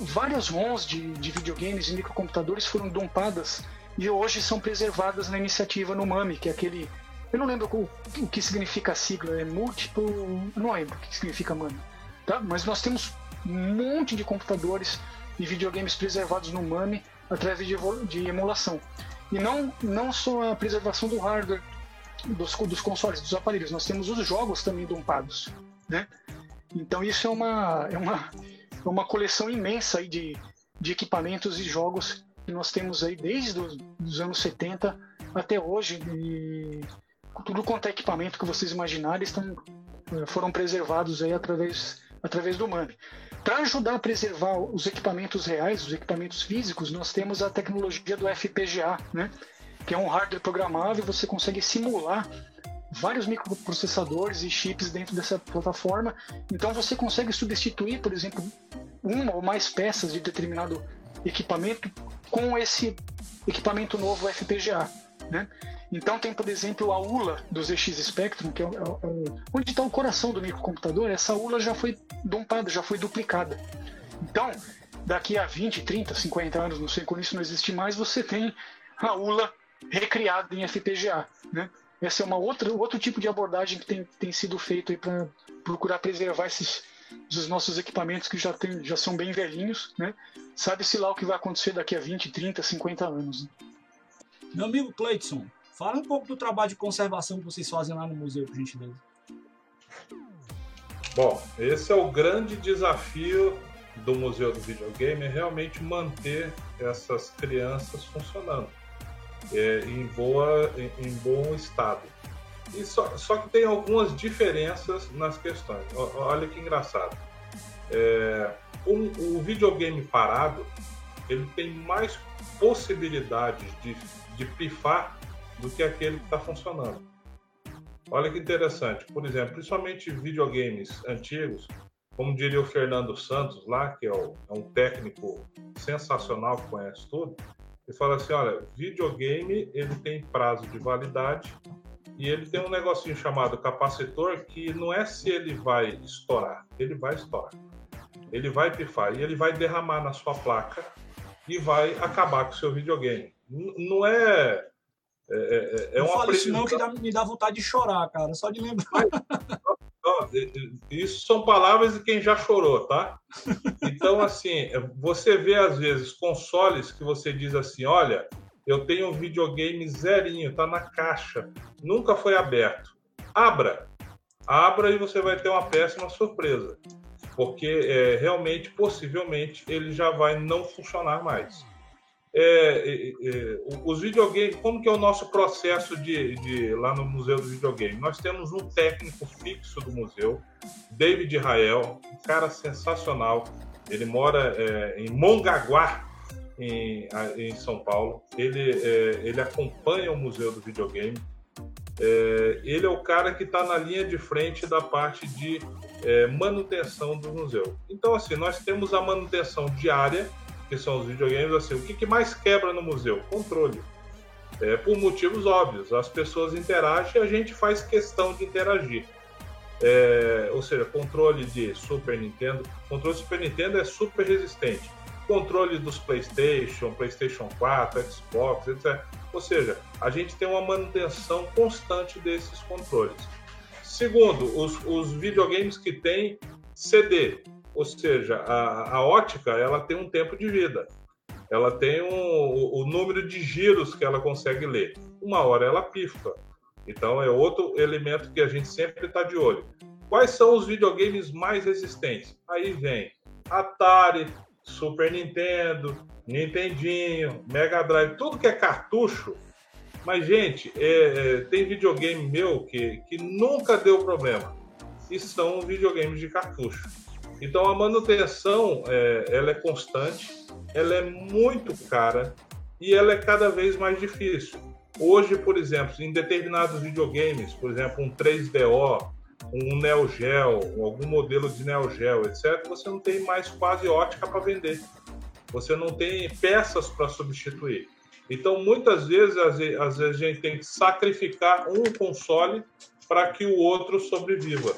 várias ROMs de, de videogames e microcomputadores foram dompadas e hoje são preservadas na iniciativa no MAMI, que é aquele. Eu não lembro o, que significa a sigla, é Multiple. Eu não lembro o que significa MAMI. Tá? Mas nós temos um monte de computadores e videogames preservados no MAMI através de, de emulação. E não, não só a preservação do hardware dos, dos consoles, dos aparelhos, nós temos os jogos também dompados. Né? Então isso é uma, é uma, é uma coleção imensa aí de, de equipamentos e jogos que nós temos aí desde os anos 70 até hoje. E tudo quanto é equipamento que vocês imaginarem estão, eh, foram preservados aí através, através do MAME. Para ajudar a preservar os equipamentos reais, os equipamentos físicos, nós temos a tecnologia do FPGA, né? que é um hardware programável, você consegue simular vários microprocessadores e chips dentro dessa plataforma. Então você consegue substituir, por exemplo, uma ou mais peças de determinado equipamento com esse equipamento novo FPGA. Né? Então tem, por exemplo, a ULA do ZX Spectrum, que é, é, é onde está o coração do microcomputador. Essa ULA já foi dompada, já foi duplicada. Então, daqui a 20, 30, 50 anos, não sei quando isso não existe mais, você tem a ULA recriada em FPGA. Né? essa é uma outra outro tipo de abordagem que tem, tem sido feito para procurar preservar esses os nossos equipamentos que já tem, já são bem velhinhos, né? Sabe-se lá o que vai acontecer daqui a 20, 30, 50 anos. Né? Meu amigo Cleiton, fala um pouco do trabalho de conservação que vocês fazem lá no museu, por gentileza. Bom, esse é o grande desafio do Museu do Videogame, é realmente manter essas crianças funcionando é, em, boa, em, em, bom estado. E só, só que tem algumas diferenças nas questões. Olha que engraçado. É, um, o videogame parado ele tem mais possibilidades de, de pifar do que aquele que está funcionando. Olha que interessante. Por exemplo, principalmente videogames antigos, como diria o Fernando Santos lá, que é, o, é um técnico sensacional que conhece tudo, e fala assim, olha, videogame ele tem prazo de validade e ele tem um negocinho chamado capacitor que não é se ele vai estourar, ele vai estourar. Ele vai pifar e ele vai derramar na sua placa e vai acabar com o seu videogame. Não é é, é, é não fala isso não que dá, me dá vontade de chorar, cara, só de lembrar. Isso são palavras de quem já chorou, tá? Então, assim, você vê às vezes consoles que você diz assim: olha, eu tenho um videogame zerinho, tá na caixa, nunca foi aberto. Abra, abra e você vai ter uma péssima surpresa, porque é, realmente, possivelmente, ele já vai não funcionar mais é, é, os videogames, como que é o nosso processo de, de, lá no Museu do Videogame? Nós temos um técnico fixo do museu, David Rael, um cara sensacional. Ele mora é, em Mongaguá, em, em, São Paulo. Ele, é, ele acompanha o Museu do Videogame. É, ele é o cara que está na linha de frente da parte de é, manutenção do museu. Então, assim, nós temos a manutenção diária que são os videogames, assim, o que, que mais quebra no museu? Controle. É, por motivos óbvios. As pessoas interagem e a gente faz questão de interagir. É, ou seja, controle de Super Nintendo. Controle Super Nintendo é super resistente. Controle dos PlayStation, PlayStation 4, Xbox, etc. Ou seja, a gente tem uma manutenção constante desses controles. Segundo, os, os videogames que têm CD, ou seja, a, a ótica ela tem um tempo de vida. Ela tem um, o, o número de giros que ela consegue ler. Uma hora ela pifa. Então é outro elemento que a gente sempre está de olho. Quais são os videogames mais resistentes? Aí vem Atari, Super Nintendo, Nintendinho, Mega Drive, tudo que é cartucho. Mas, gente, é, é, tem videogame meu que, que nunca deu problema. E são videogames de cartucho. Então a manutenção é, ela é constante, ela é muito cara e ela é cada vez mais difícil. Hoje, por exemplo, em determinados videogames, por exemplo, um 3DO, um Neo Geo, algum modelo de Neo Geo, etc., você não tem mais quase ótica para vender. Você não tem peças para substituir. Então, muitas vezes, às vezes, a gente tem que sacrificar um console para que o outro sobreviva.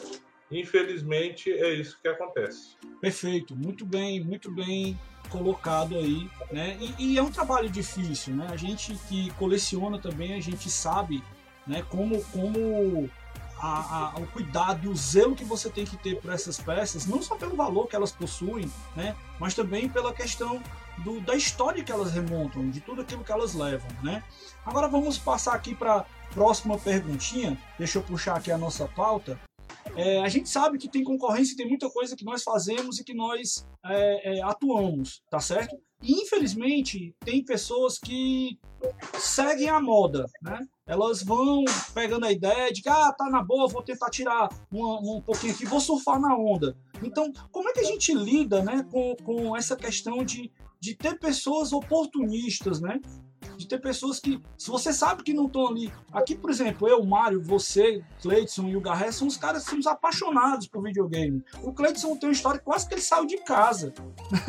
Infelizmente, é isso que acontece. Perfeito, muito bem, muito bem colocado aí, né? E, e, é um trabalho difícil, né? A gente que coleciona também, a gente sabe, né? Como, como a, a, o cuidado e o zelo que você tem que ter por essas peças, não só pelo valor que elas possuem, né? Mas também pela questão do, da história que elas remontam, de tudo aquilo que elas levam, né? Agora vamos passar aqui para a próxima perguntinha. Deixa eu puxar aqui a nossa pauta. É, a gente sabe que tem concorrência, tem muita coisa que nós fazemos e que nós é, é, atuamos, tá certo? E infelizmente tem pessoas que seguem a moda, né? Elas vão pegando a ideia de que ah, tá na boa, vou tentar tirar uma, um pouquinho aqui, vou surfar na onda. Então, como é que a gente lida, né, com, com essa questão de, de ter pessoas oportunistas, né? De ter pessoas que, se você sabe que não estão ali. Aqui, por exemplo, eu, Mário, você, Cleiton e o Garré são os caras somos apaixonados por videogame. O Cleiton tem uma história quase que ele saiu de casa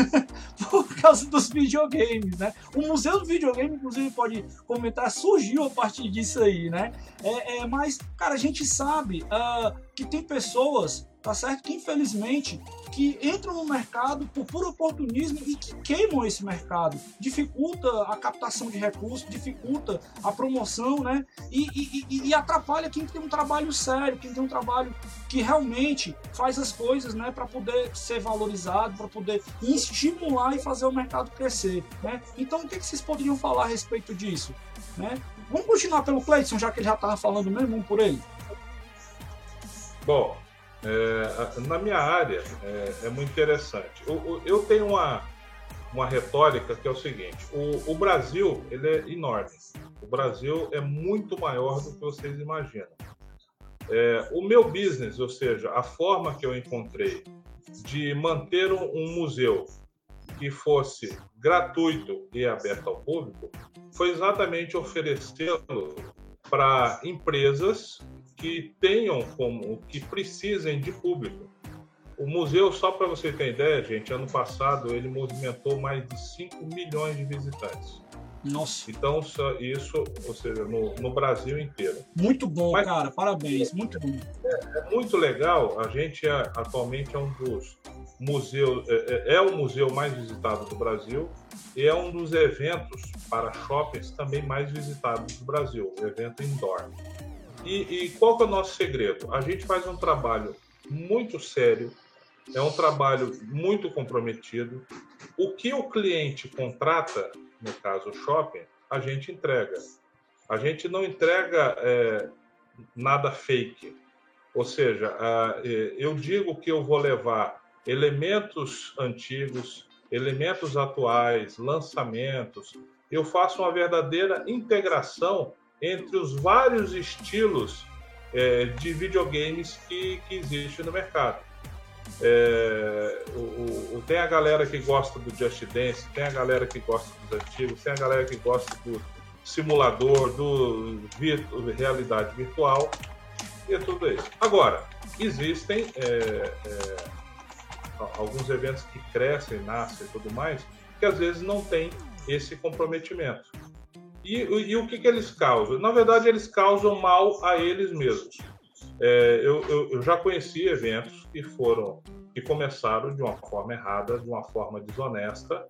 por causa dos videogames, né? O Museu do Videogame, inclusive, pode comentar, surgiu a partir disso aí, né? É, é mas, cara, a gente sabe uh, que tem pessoas tá certo? Que infelizmente que entram no mercado por puro oportunismo e que queimam esse mercado, dificulta a captação de recursos, dificulta a promoção, né? E, e, e, atrapalha quem tem um trabalho sério, quem tem um trabalho que realmente faz as coisas, né, para poder ser valorizado, para poder estimular e fazer o mercado crescer, né? Então, o que, que vocês poderiam falar a respeito disso, né? Vamos continuar pelo Cleiton, já que ele já estava falando mesmo, vamos por ele. Bom, é, na minha área é, é muito interessante. Eu, tenho uma, uma retórica que é o seguinte: o, o, Brasil ele é enorme. O Brasil é muito maior do que vocês imaginam. É, o meu business, ou seja, a forma que eu encontrei de manter um, um museu que fosse gratuito e aberto ao público, foi exatamente oferecê-lo para empresas que tenham como que precisem de público. O museu, só para você ter ideia, gente, ano passado ele movimentou mais de 5 milhões de visitantes. Nossa. Então, isso, ou seja, no, no Brasil inteiro. Muito bom, Mas, cara, parabéns, muito bom. É, é, muito legal, a gente é, atualmente é um dos museus, é, é, é, o museu mais visitado do Brasil e é um dos eventos para shoppings também mais visitados do Brasil, o evento indoor. E, e qual que é o nosso segredo? A gente faz um trabalho muito sério, é um trabalho muito comprometido. O que o cliente contrata, no caso o shopping, a gente entrega. A gente não entrega é, nada fake. Ou seja, é, eu digo que eu vou levar elementos antigos, elementos atuais, lançamentos. Eu faço uma verdadeira integração entre os vários estilos é, de videogames que, que existem no mercado. É, o, o, tem a galera que gosta do Just Dance, tem a galera que gosta dos antigos, tem a galera que gosta do simulador, do virtu, realidade virtual e tudo isso. Agora, existem é, é, alguns eventos que crescem, nascem e tudo mais, que às vezes não tem esse comprometimento. E, e o que, que eles causam? Na verdade, eles causam mal a eles mesmos. É, eu, eu, eu, já conheci eventos que foram que começaram de uma forma errada, de uma forma desonesta,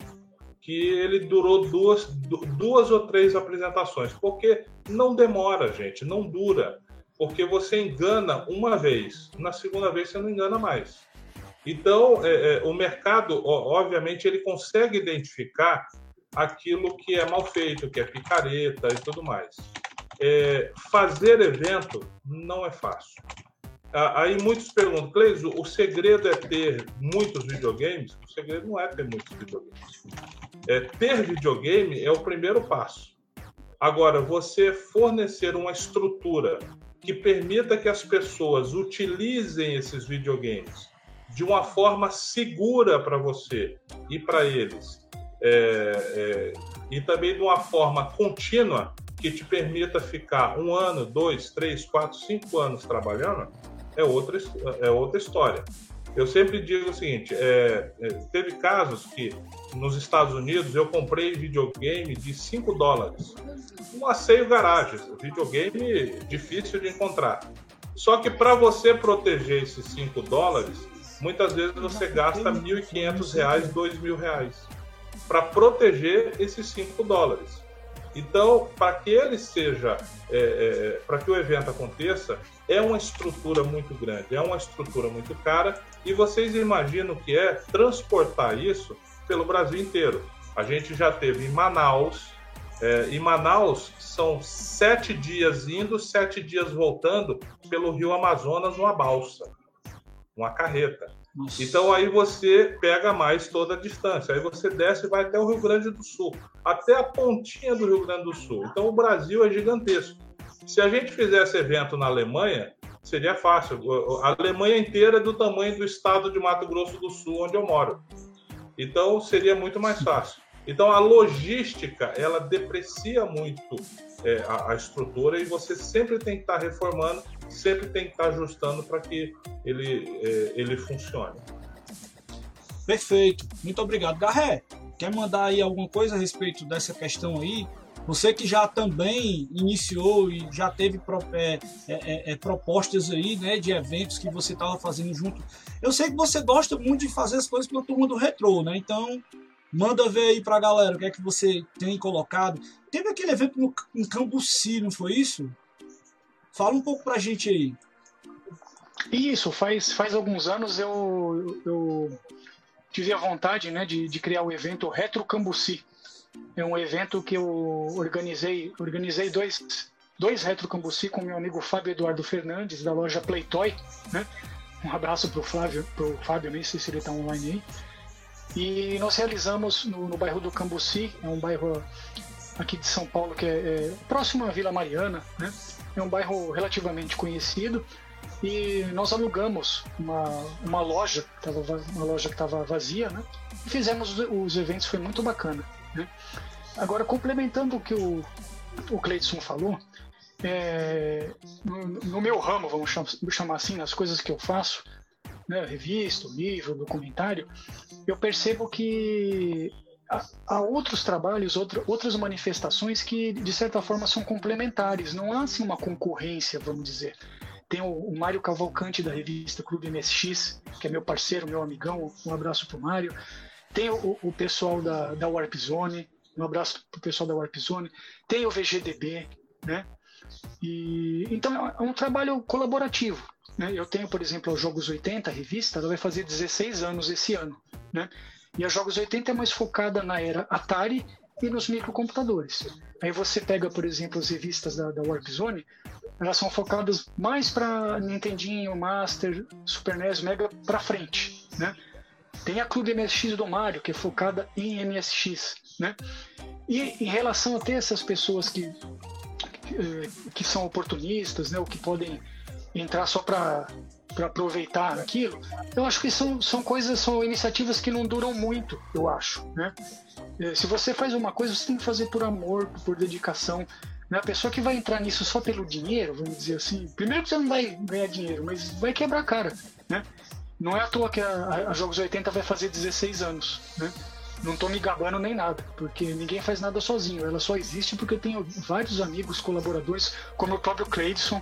que ele durou duas, duas ou três apresentações, porque não demora, gente, não dura. porque você engana uma vez, na segunda vez você não engana mais. Então, é, é, o mercado, obviamente, ele consegue identificar aquilo que é mal feito, que é picareta e tudo mais. É, fazer evento não é fácil. Aí muitos perguntam, Cleiso, o segredo é ter muitos videogames? O segredo não é ter muitos videogames. É, ter videogame é o primeiro passo. Agora, você fornecer uma estrutura que permita que as pessoas utilizem esses videogames de uma forma segura para você e para eles, é, é, e também de uma forma contínua que te permita ficar um ano, dois, três, quatro, cinco anos trabalhando, é outra, é outra história. Eu sempre digo o seguinte: é, é, teve casos que nos Estados Unidos eu comprei videogame de 5 dólares. Um asseio garagem, videogame difícil de encontrar. Só que para você proteger esses 5 dólares, muitas vezes você gasta R$ 1.500, R$ 2.000 para proteger esses 5 dólares. Então, para que ele seja, é, é, para que o evento aconteça, é uma estrutura muito grande, é uma estrutura muito cara, e vocês imaginam o que é transportar isso pelo Brasil inteiro. A gente já teve em Manaus, é, em Manaus são sete dias indo, sete dias voltando pelo Rio Amazonas numa balsa, uma carreta. Nossa. Então aí você pega mais toda a distância. Aí você desce e vai até o Rio Grande do Sul, até a pontinha do Rio Grande do Sul. Então o Brasil é gigantesco. Se a gente fizesse evento na Alemanha, seria fácil. A Alemanha inteira é do tamanho do estado de Mato Grosso do Sul, onde eu moro. Então seria muito mais fácil. Então a logística ela deprecia muito é, a, a, estrutura e você sempre tem que estar reformando, sempre tem que estar ajustando para que ele, é, ele funcione. Perfeito, muito obrigado. Garré, quer mandar aí alguma coisa a respeito dessa questão aí? Você que já também iniciou e já teve é, é, é, é, propostas aí, né, de eventos que você estava fazendo junto. Eu sei que você gosta muito de fazer as coisas pela turma do retrô, né? Então, manda ver aí pra galera o que é que você tem colocado. Teve aquele evento no, em Cambuci, não foi isso? Fala um pouco pra gente aí. Isso, faz, faz alguns anos eu, eu tive a vontade né, de, de criar o evento Retro Cambuci é um evento que eu organizei, organizei dois, dois Retro Cambuci com meu amigo Fábio Eduardo Fernandes, da loja Playtoy, né? Um abraço pro Flávio, pro Fábio, nem sei se ele está online aí. E nós realizamos no, no, bairro do Cambuci, é um bairro aqui de São Paulo que é, é próximo à Vila Mariana, né? É um bairro relativamente conhecido e nós alugamos uma, uma loja, tava, uma loja que estava vazia, né? E fizemos os eventos, foi muito bacana. Né? Agora, complementando o que o, o Cleidson falou, é, no, no, meu ramo, vamos chamar assim, nas coisas que eu faço, né, revista, livro, documentário, eu percebo que há, outros trabalhos, outra, outras manifestações que, de certa forma, são complementares. Não há, assim, uma concorrência, vamos dizer. Tem o, o Mário Cavalcante, da revista Clube MSX, que é meu parceiro, meu amigão. Um abraço para o Mário. Tem o, o pessoal da, da Warp Zone, um abraço para o pessoal da Warp Zone. Tem o VGDB, né? E, então é um trabalho colaborativo. Né? Eu tenho, por exemplo, os Jogos 80, a revista, ela vai fazer 16 anos esse ano. Né? E a Jogos 80 é mais focada na era Atari e nos microcomputadores. Aí você pega, por exemplo, as revistas da, da Warp Zone, elas são focadas mais para Nintendinho, Master, Super NES, Mega para frente, né? Tem a Clube MSX do Mario, que é focada em MSX, né? E em relação a ter essas pessoas que, que, são oportunistas, né, ou que podem entrar só para para aproveitar aquilo, eu acho que são, são coisas, são iniciativas que não duram muito, eu acho, né? É, se você faz uma coisa, você tem que fazer por amor, por dedicação. Né? A pessoa que vai entrar nisso só pelo dinheiro, vamos dizer assim, primeiro que você não vai ganhar dinheiro, mas vai quebrar a cara, né? Não é à toa que a, a Jogos 80 vai fazer 16 anos, né? Não tô me gabando nem nada, porque ninguém faz nada sozinho. Ela só existe porque eu tenho vários amigos, colaboradores, como o próprio Cleidson,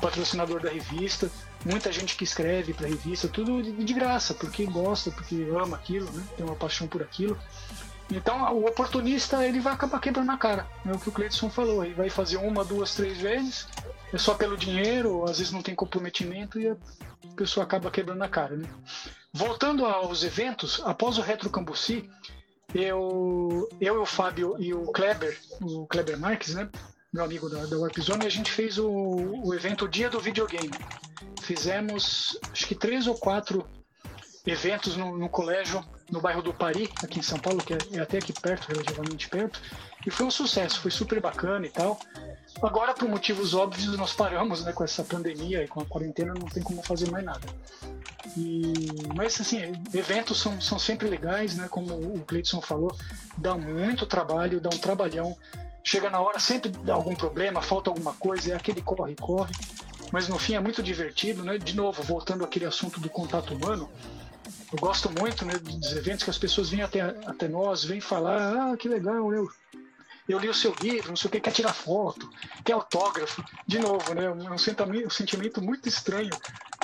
patrocinador da revista, muita gente que escreve para revista, tudo de graça, porque gosta, porque ama aquilo, né? tem uma paixão por aquilo. Então o oportunista ele vai acabar quebrando a cara, é o que o Cleidson falou, ele vai fazer uma, duas, três vezes, é só pelo dinheiro, às vezes não tem comprometimento e a pessoa acaba quebrando a cara, né? Voltando aos eventos, após o Retro Cambuci, eu, eu, o Fábio e o Kleber, o Kleber Marques, né? Meu amigo da, da Warp Zone, a gente fez o, o evento Dia do Videogame. Fizemos acho que três ou quatro eventos no, no colégio no bairro do Pari, aqui em São Paulo, que é, é até aqui perto, relativamente perto, e foi um sucesso, foi super bacana e tal. Agora, por motivos óbvios, nós paramos né, com essa pandemia e com a quarentena, não tem como fazer mais nada. E, mas, assim, eventos são, são sempre legais, né? Como o Cleiton falou, dá muito trabalho, dá um trabalhão. Chega na hora, sempre dá algum problema, falta alguma coisa, é aquele corre-corre. Mas no fim é muito divertido, né? De novo, voltando àquele assunto do contato humano, eu gosto muito né, dos eventos que as pessoas vêm até, até nós, vêm falar, ah, que legal, eu, eu li o seu livro, não sei o que, quer tirar foto, quer autógrafo. De novo, né? Um sentimento, um sentimento muito estranho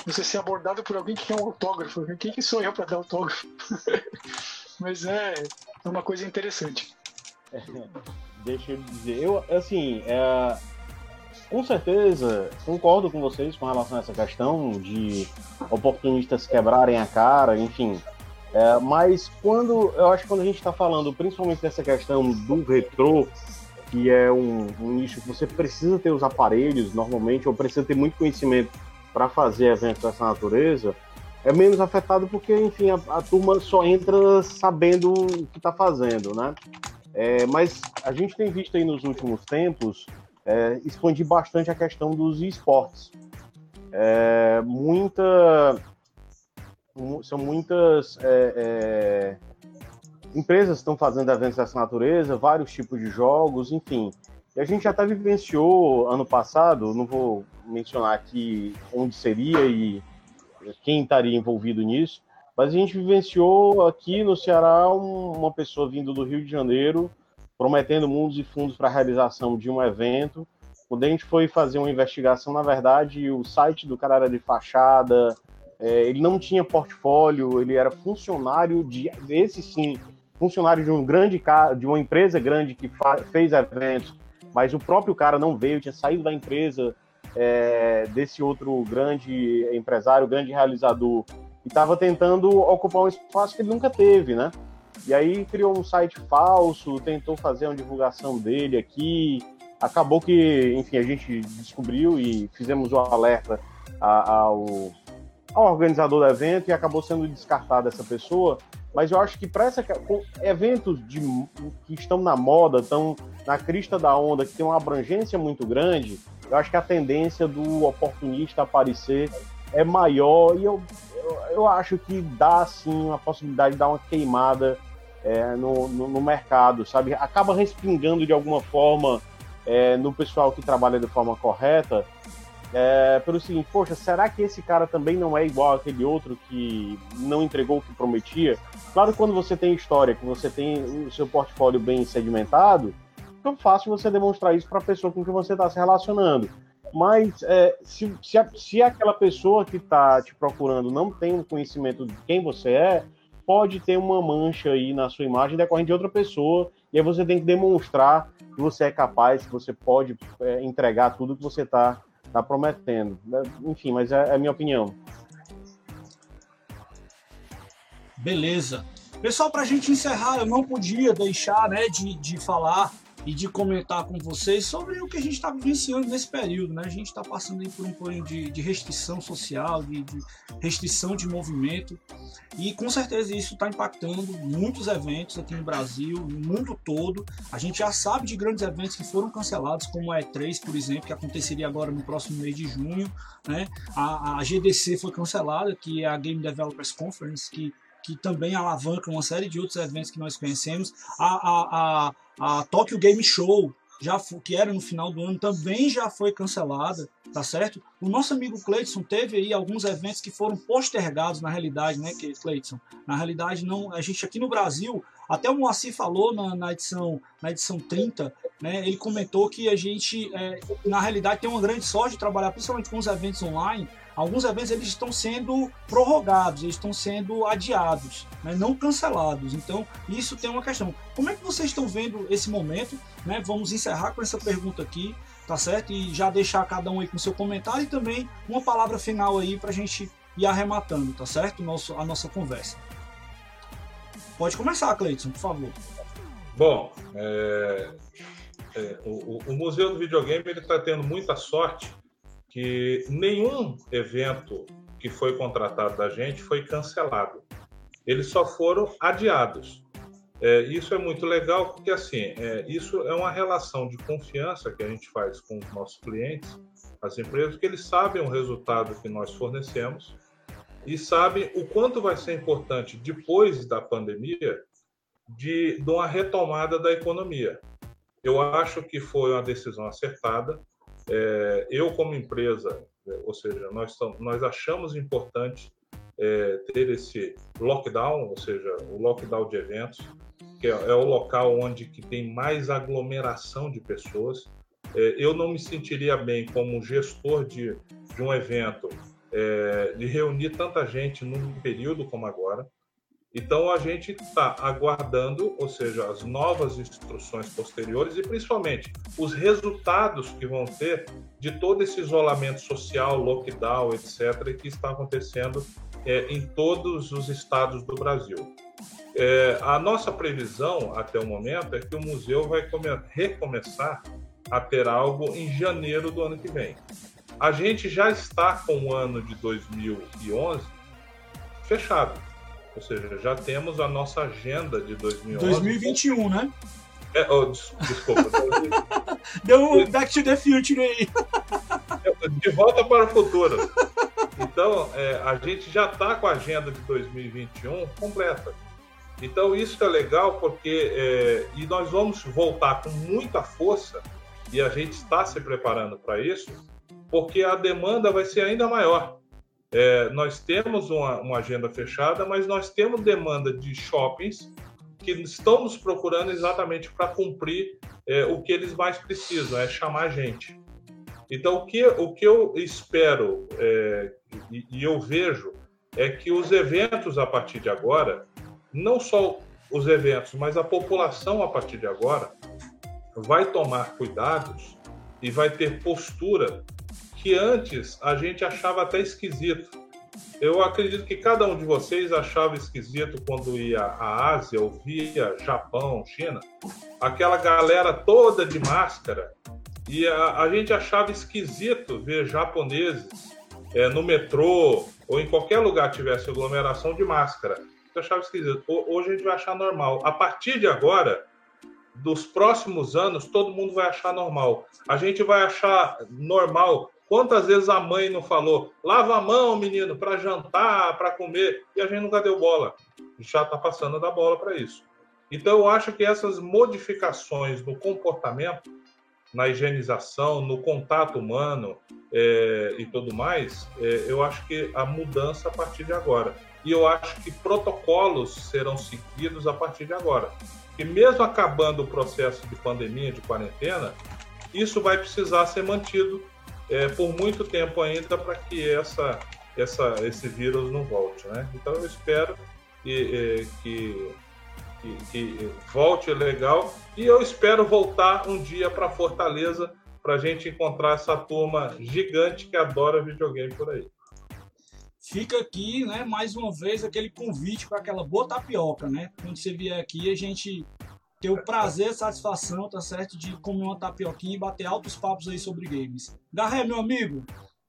você ser abordado por alguém que quer um autógrafo. Quem que sou eu para dar autógrafo? Mas é, é uma coisa interessante. Deixa eu dizer, eu, assim, é, com certeza, concordo com vocês com relação a essa questão de oportunistas quebrarem a cara, enfim. É, mas quando eu acho que quando a gente está falando principalmente dessa questão do retrô, que é um, um, nicho que você precisa ter os aparelhos normalmente, ou precisa ter muito conhecimento para fazer eventos dessa natureza, é menos afetado porque, enfim, a, a turma só entra sabendo o que está fazendo, né? É, mas a gente tem visto aí nos últimos tempos é, expandir bastante a questão dos esportes. É, muita, são muitas é, é, empresas que estão fazendo eventos dessa natureza, vários tipos de jogos, enfim. E a gente já até vivenciou ano passado, não vou mencionar aqui onde seria e quem estaria envolvido nisso, mas a gente vivenciou aqui no Ceará uma pessoa vindo do Rio de Janeiro prometendo mundos e fundos para a realização de um evento. Quando a gente foi fazer uma investigação, na verdade, o site do cara era de fachada, é, ele não tinha portfólio, ele era funcionário de, esse sim, funcionário de um grande de uma empresa grande que fez eventos, mas o próprio cara não veio, tinha saído da empresa é, desse outro grande empresário, grande realizador, e estava tentando ocupar um espaço que ele nunca teve, né? E aí criou um site falso, tentou fazer uma divulgação dele aqui. Acabou que, enfim, a gente descobriu e fizemos o alerta ao, ao organizador do evento e acabou sendo descartada essa pessoa. Mas eu acho que para eventos de, que estão na moda, estão na crista da onda, que tem uma abrangência muito grande, eu acho que a tendência do oportunista aparecer é maior e eu, eu, acho que dá sim a possibilidade de dar uma queimada é, no, no, no, mercado, sabe? Acaba respingando de alguma forma é, no pessoal que trabalha de forma correta, é, pelo seguinte, poxa, será que esse cara também não é igual aquele outro que não entregou o que prometia? Claro que quando você tem história, que você tem o seu portfólio bem sedimentado, é fácil você demonstrar isso para a pessoa com quem você está se relacionando. Mas é, se, se, a, se aquela pessoa que está te procurando não tem um conhecimento de quem você é, pode ter uma mancha aí na sua imagem decorrente de outra pessoa, e aí você tem que demonstrar que você é capaz, que você pode é, entregar tudo que você está tá prometendo. Né? Enfim, mas é, é a minha opinião. Beleza. Pessoal, para a gente encerrar, eu não podia deixar né, de, de falar e de comentar com vocês sobre o que a gente está vivenciando nesse período. Né? A gente está passando por um período de, de restrição social, de, de, restrição de movimento, e com certeza isso está impactando muitos eventos aqui no Brasil, no mundo todo. A gente já sabe de grandes eventos que foram cancelados, como a E3, por exemplo, que aconteceria agora no próximo mês de junho. Né? A, a GDC foi cancelada, que é a Game Developers Conference, que que também alavanca uma série de outros eventos que nós conhecemos. A, a, a, a Tokyo Game Show, já que era no final do ano, também já foi cancelada, tá certo? O nosso amigo Cleiton teve aí alguns eventos que foram postergados na realidade, né, Cleiton? Na realidade, não, a gente aqui no Brasil, até o Moacir falou na, na edição na edição 30, né, ele comentou que a gente, é, na realidade, tem uma grande sorte de trabalhar principalmente com os eventos online, alguns eventos eles estão sendo prorrogados, eles estão sendo adiados, né, não cancelados. Então, isso tem uma questão. Como é que vocês estão vendo esse momento? Né? Vamos encerrar com essa pergunta aqui. tá certo? E já deixar cada um aí com seu comentário e também uma palavra final aí para a gente ir arrematando, tá certo? Nosso, a nossa conversa. Pode começar, Cleiton, por favor. Bom, é, é, o, o, Museu do Videogame está tendo muita sorte que nenhum evento que foi contratado da gente foi cancelado. Eles só foram adiados. É, isso é muito legal porque assim, é, isso é uma relação de confiança que a gente faz com os nossos clientes, as empresas, que eles sabem o resultado que nós fornecemos e sabem o quanto vai ser importante depois da pandemia de, de uma retomada da economia. Eu acho que foi uma decisão acertada. É, eu, como empresa, é, ou seja, nós, nós achamos importante é, ter esse lockdown, ou seja, o lockdown de eventos, que é, é o local onde que tem mais aglomeração de pessoas. É, eu não me sentiria bem como gestor de, de um evento é, de reunir tanta gente num período como agora. Então a gente está aguardando, ou seja, as novas instruções posteriores e principalmente os resultados que vão ter de todo esse isolamento social, lockdown, etc., que está acontecendo é, em todos os estados do Brasil. É, a nossa previsão até o momento é que o museu vai recomeçar a ter algo em janeiro do ano que vem. A gente já está com o ano de 2011 fechado ou seja, já temos a nossa agenda de 2011. 2021, né? É, oh, desculpa. Deu um Back to the Future aí. De volta para o futuro. Então, é, a gente já está com a agenda de 2021 completa. Então, isso é legal porque. É, e nós vamos voltar com muita força, e a gente está se preparando para isso, porque a demanda vai ser ainda maior. É, nós temos uma, uma, agenda fechada, mas nós temos demanda de shoppings que estão nos procurando exatamente para cumprir é, o que eles mais precisam, é chamar gente. Então, o que, o que eu espero é, e, e eu vejo é que os eventos a partir de agora, não só os eventos, mas a população a partir de agora, vai tomar cuidados e vai ter postura que antes a gente achava até esquisito. Eu acredito que cada um de vocês achava esquisito quando ia à Ásia ou via Japão, China, aquela galera toda de máscara. E a, a gente achava esquisito ver japoneses é, no metrô ou em qualquer lugar tivesse aglomeração de máscara. Eu achava esquisito. Hoje a gente vai achar normal. A partir de agora, dos próximos anos, todo mundo vai achar normal. A gente vai achar normal Quantas vezes a mãe não falou, lava a mão, menino, para jantar, para comer, e a gente nunca deu bola. Já está passando da bola para isso. Então, eu acho que essas modificações no comportamento, na higienização, no contato humano é, e tudo mais, é, eu acho que a mudança a partir de agora. E eu acho que protocolos serão seguidos a partir de agora. E mesmo acabando o processo de pandemia, de quarentena, isso vai precisar ser mantido é, por muito tempo ainda para que essa, essa, esse vírus não volte. Né? Então eu espero que, é, que, que, que volte legal e eu espero voltar um dia para Fortaleza para a gente encontrar essa turma gigante que adora videogame por aí. Fica aqui, né, mais uma vez, aquele convite para aquela boa tapioca, né? Quando você vier aqui, a gente ter o prazer satisfação, tá certo, de comer uma tapioquinha e bater altos papos aí sobre games. Garré, meu amigo,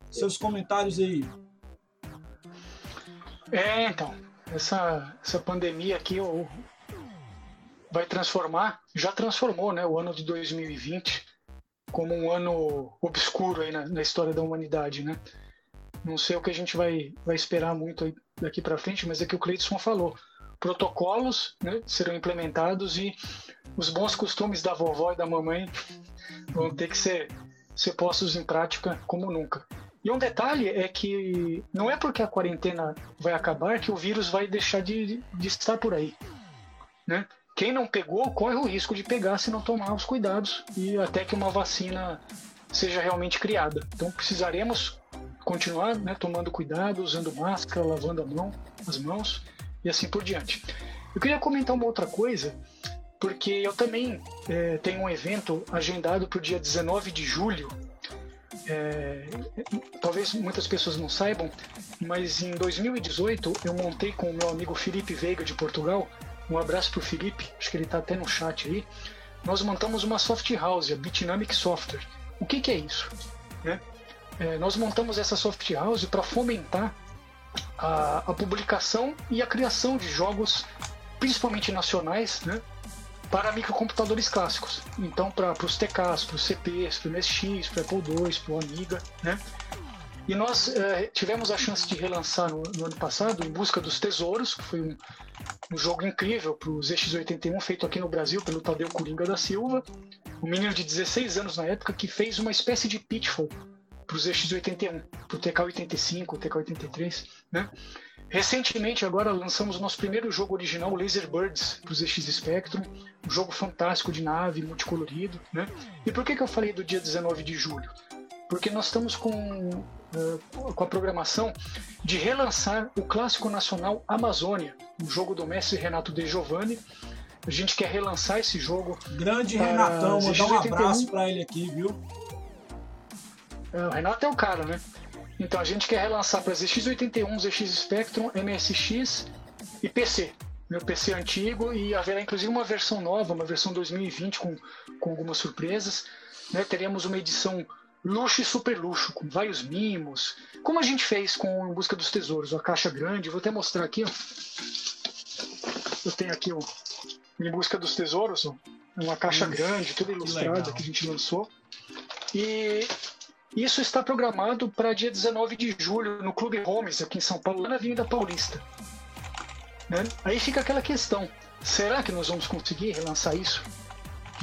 seus comentários aí. É, então, essa, essa pandemia aqui vai transformar, já transformou, né, o ano de 2020 como um ano obscuro aí na, na história da humanidade, né? Não sei o que a gente vai, vai esperar muito daqui para frente, mas é que o Cleiton falou protocolos né, serão implementados e os bons costumes da vovó e da mamãe vão ter que ser, ser postos em prática como nunca. E um detalhe é que não é porque a quarentena vai acabar que o vírus vai deixar de, de estar por aí. Né? Quem não pegou corre o risco de pegar se não tomar os cuidados e até que uma vacina seja realmente criada. Então precisaremos continuar né, tomando cuidado, usando máscara, lavando a mão, as mãos e assim por diante. Eu queria comentar uma outra coisa porque eu também é, tenho um evento agendado para o dia 19 de julho. É, talvez muitas pessoas não saibam, mas em 2018 eu montei com o meu amigo Felipe Veiga de Portugal. Um abraço para o Felipe, acho que ele está até no chat aí. Nós montamos uma soft house, a Bitnamic Software. O que, que é isso? Né? É, nós montamos essa soft house para fomentar a, a, publicação e a criação de jogos, principalmente nacionais, né, para microcomputadores clássicos. Então, para os TKs, para os CPs, para o MSX, para o Apple II, para o Amiga. Né? E nós é, tivemos a chance de relançar no, no, ano passado Em Busca dos Tesouros, que foi um, um jogo incrível para o ZX81, feito aqui no Brasil pelo Tadeu Coringa da Silva, um menino de 16 anos na época que fez uma espécie de pitfall para os ZX81, para o TK85, TK83, né? Recentemente, agora, lançamos o nosso primeiro jogo original, Laser Birds, para o ZX Spectrum, um jogo fantástico de nave, multicolorido, né? E por que, que eu falei do dia 19 de julho? Porque nós estamos com, uh, com a programação de relançar o clássico nacional Amazônia, um jogo do mestre Renato De Giovanni, a gente quer relançar esse jogo. Grande Renatão, mandar um abraço para ele aqui, viu? O Renato é o cara, né? Então a gente quer relançar para ZX81, ZX Spectrum, MSX e PC. Meu PC antigo e haverá inclusive uma versão nova, uma versão 2020 com, com algumas surpresas. Né? Teremos uma edição luxo e super luxo, com vários mimos, como a gente fez com Em Busca dos Tesouros, a caixa grande. Vou até mostrar aqui. Ó. Eu tenho aqui o Em Busca dos Tesouros, ó. uma caixa grande, toda ilustrada que, que a gente lançou. E isso está programado para dia 19 de julho no Clube Holmes, aqui em São Paulo, lá na Avenida Paulista. Né? Aí fica aquela questão: será que nós vamos conseguir relançar isso?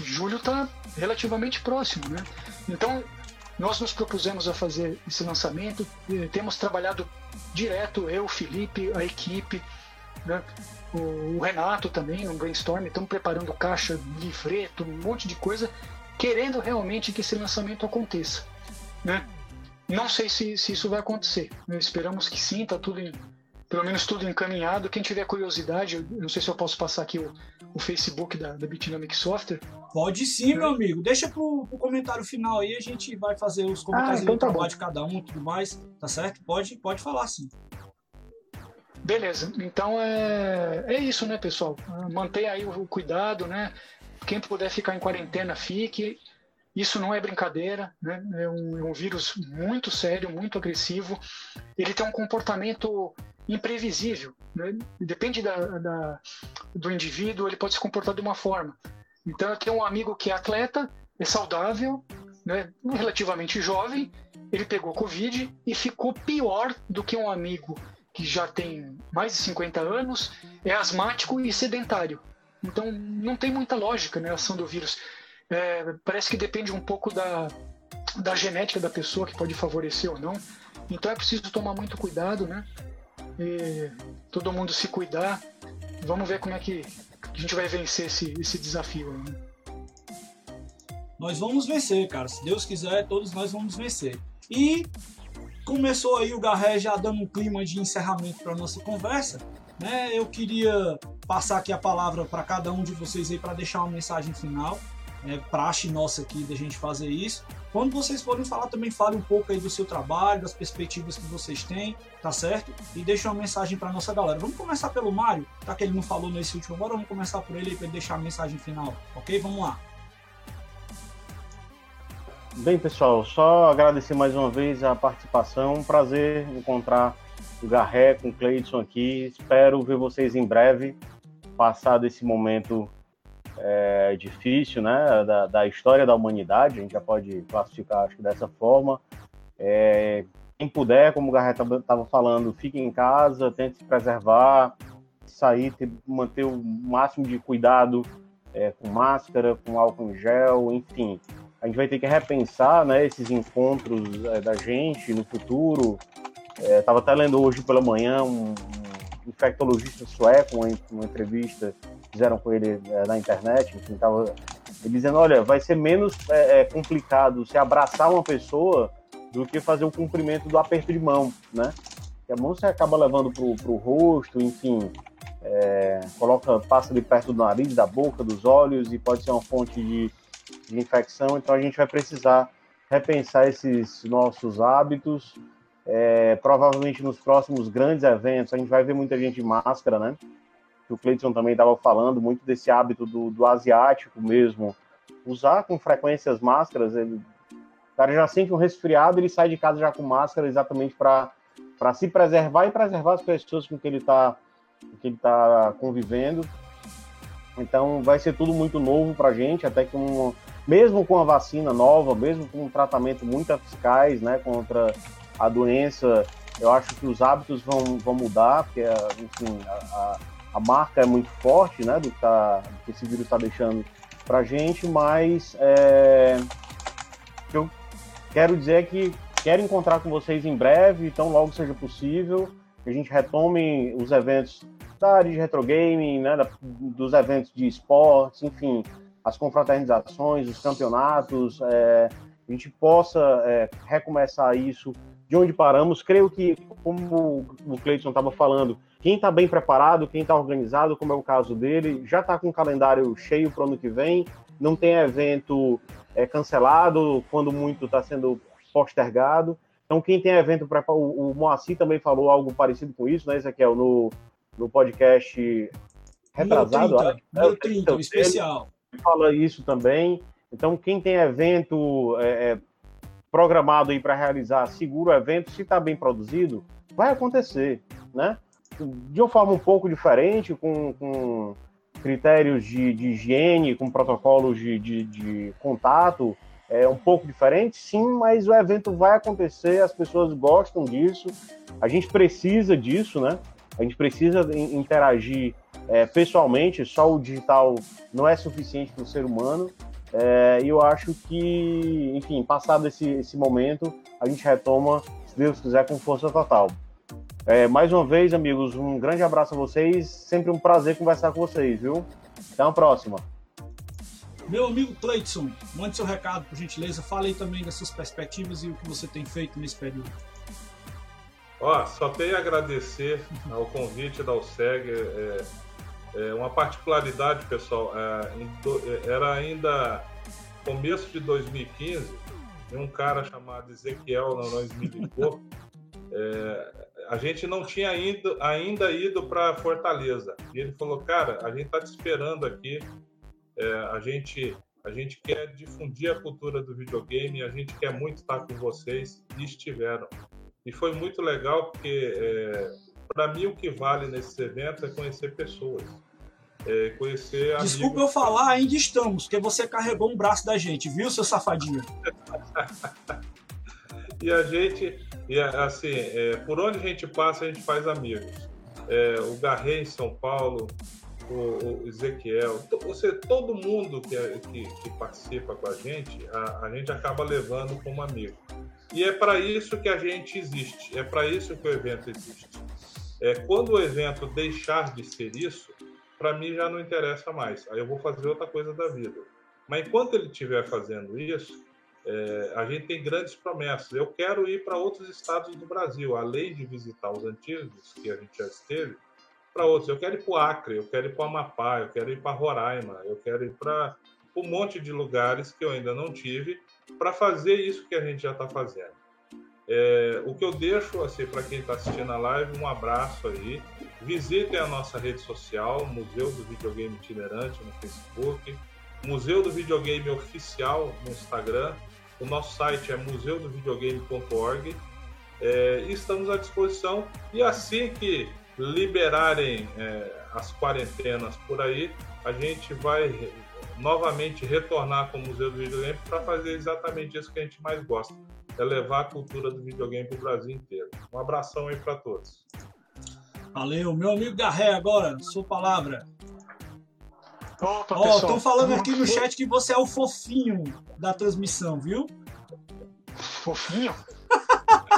Julho está relativamente próximo, né? Então, nós nos propusemos a fazer esse lançamento, temos trabalhado direto, eu, Felipe, a equipe, né? o, Renato também, no brainstorm, estamos preparando caixa, livreto, um monte de coisa, querendo realmente que esse lançamento aconteça né? Não sei se, se isso vai acontecer. Né? Esperamos que sim, tá tudo em, pelo menos tudo encaminhado. Quem tiver curiosidade, eu não sei se eu posso passar aqui o, o Facebook da, da Bitdynamic Software. Pode sim, meu amigo. Deixa pro, pro comentário final aí, a gente vai fazer os comentários ah, então tá de cada um e tudo mais, tá certo? Pode, pode falar sim. Beleza, então é, é isso, né, pessoal? Mantenha aí o cuidado, né? Quem puder ficar em quarentena, fique. Isso não é brincadeira, né? é, um, é um vírus muito sério, muito agressivo. Ele tem um comportamento imprevisível. Né? Depende da, da, do indivíduo, ele pode se comportar de uma forma. Então, eu tenho um amigo que é atleta, é saudável, né? relativamente jovem, ele pegou Covid e ficou pior do que um amigo que já tem mais de 50 anos, é asmático e sedentário. Então, não tem muita lógica né, ação do vírus é, parece que depende um pouco da, da genética da pessoa, que pode favorecer ou não. Então é preciso tomar muito cuidado, né? E todo mundo se cuidar. Vamos ver como é que a gente vai vencer esse, esse desafio. Né? Nós vamos vencer, cara. Se Deus quiser, todos nós vamos vencer. E começou aí o Garré já dando um clima de encerramento para nossa conversa. Né? Eu queria passar aqui a palavra para cada um de vocês aí para deixar uma mensagem final é praxe nossa aqui da gente fazer isso. Quando vocês forem falar, também fale um pouco aí do seu trabalho, das perspectivas que vocês têm, tá certo? E deixe uma mensagem para nossa galera. Vamos começar pelo Mário, tá que ele não falou nesse último agora, vamos começar por ele para ele deixar a mensagem final, ok? Vamos lá. Bem, pessoal, só agradecer mais uma vez a participação. Um prazer encontrar o Garré com o Cleidson aqui. Espero ver vocês em breve, passado esse momento é, difícil né, da, da, história da humanidade, a gente já pode classificar acho que dessa forma. É, quem puder, como o Garrett estava falando, fique em casa, tente se preservar, sair, ter, manter o máximo de cuidado é, com máscara, com álcool em gel, enfim. A gente vai ter que repensar né, esses encontros é, da gente no futuro. Estava é, até lendo hoje pela manhã um, infectologista sueco, uma, uma entrevista fizeram com ele é, na internet, enfim, tava ele dizendo, olha, vai ser menos é, é, complicado se abraçar uma pessoa do que fazer o cumprimento do aperto de mão, né? Que a mão você acaba levando pro, pro rosto, enfim. é, coloca, passa ali perto do nariz, da boca, dos olhos e pode ser uma fonte de, de infecção. Então a gente vai precisar repensar esses nossos hábitos. É, provavelmente nos próximos grandes eventos a gente vai ver muita gente de máscara, né? O Cleiton também estava falando muito desse hábito do, do asiático mesmo, usar com frequência as máscaras. Ele, o cara já sente um resfriado, ele sai de casa já com máscara exatamente para se preservar e preservar as pessoas com que ele está que ele está convivendo. Então vai ser tudo muito novo para a gente, até que um, mesmo com a vacina nova, mesmo com um tratamento muito eficaz né, contra a doença, eu acho que os hábitos vão, vão mudar, porque enfim, a, a, marca é muito forte né, do que, tá, do que esse vírus está deixando para a gente, mas é, eu quero dizer que quero encontrar com vocês em breve, então logo seja possível que a gente retome os eventos da área de retro gaming, né, dos eventos de esportes, enfim, as confraternizações, os campeonatos, é, a gente possa é, recomeçar isso de onde paramos. Creio que, como o Cleiton estava falando, quem está bem preparado, quem está organizado, como é o caso dele, já está com o calendário cheio para o ano que vem, não tem evento é, cancelado, quando muito está sendo postergado. Então, quem tem evento para. O, Moacir também falou algo parecido com isso, né, Ezequiel, no, no podcast retrasado. 30, acho, 30, então, especial. Fala isso também. Então, quem tem evento é, é programado aí para realizar, seguro evento, se está bem produzido, vai acontecer, né? De uma forma um pouco diferente, com, com critérios de, de, higiene, com protocolos de, de, de contato, é um pouco diferente, sim, mas o evento vai acontecer, as pessoas gostam disso, a gente precisa disso, né? A gente precisa interagir é, pessoalmente, só o digital não é suficiente para o ser humano. É, e eu acho que, enfim, passado esse, esse momento, a gente retoma, se Deus quiser, com força total. É, mais uma vez, amigos, um grande abraço a vocês. Sempre um prazer conversar com vocês, viu? Até a próxima. Meu amigo Cleiton, mande seu recado, por gentileza. Fale aí também das suas perspectivas e o que você tem feito nesse período. Ó, só tenho a agradecer ao convite da USEG. É, é uma particularidade, pessoal, é, era ainda começo de 2015, e um cara chamado Ezequiel nós me ligou. É, a gente não tinha ido, ainda ido para Fortaleza. E ele falou, cara, a gente está te esperando aqui é, a, gente, a gente quer difundir a cultura do videogame, a gente quer muito estar com vocês e estiveram. E foi muito legal porque, é, para mim, o que vale nesse evento é conhecer pessoas. É, conhecer Desculpa eu falar, ainda estamos, porque você carregou um braço da gente, viu, seu safadinho? e a gente, e assim, é, por onde a gente passa, a gente faz amigos. É, o Garré em São Paulo, o, Ezequiel, você, todo mundo que, é, que, que, participa com a gente, a, a gente acaba levando como amigo. E é para isso que a gente existe, é para isso que o evento existe. É, quando o evento deixar de ser isso, para mim já não interessa mais. Aí eu vou fazer outra coisa da vida. Mas enquanto ele estiver fazendo isso, é, a gente tem grandes promessas. Eu quero ir para outros estados do Brasil, além de visitar os antigos que a gente já esteve para outros. Eu quero ir para o Acre, eu quero ir para o Amapá, eu quero ir para Roraima, eu quero ir para um monte de lugares que eu ainda não tive para fazer isso que a gente já está fazendo. É, o que eu deixo assim, para quem está assistindo a live, um abraço aí. Visitem a nossa rede social, Museu do Videogame Itinerante no Facebook, Museu do Videogame Oficial no Instagram. O nosso site é museudovideogame.org. É, estamos à disposição. E assim que liberarem é, as quarentenas por aí, a gente vai novamente retornar com o Museu do Videogame para fazer exatamente isso que a gente mais gosta, é levar a cultura do videogame para o Brasil inteiro. Um abração aí para todos. Valeu, meu amigo Garré, agora, sua palavra. Opa, Ó, estão falando aqui no chat que você é o fofinho da transmissão, viu? Fofinho?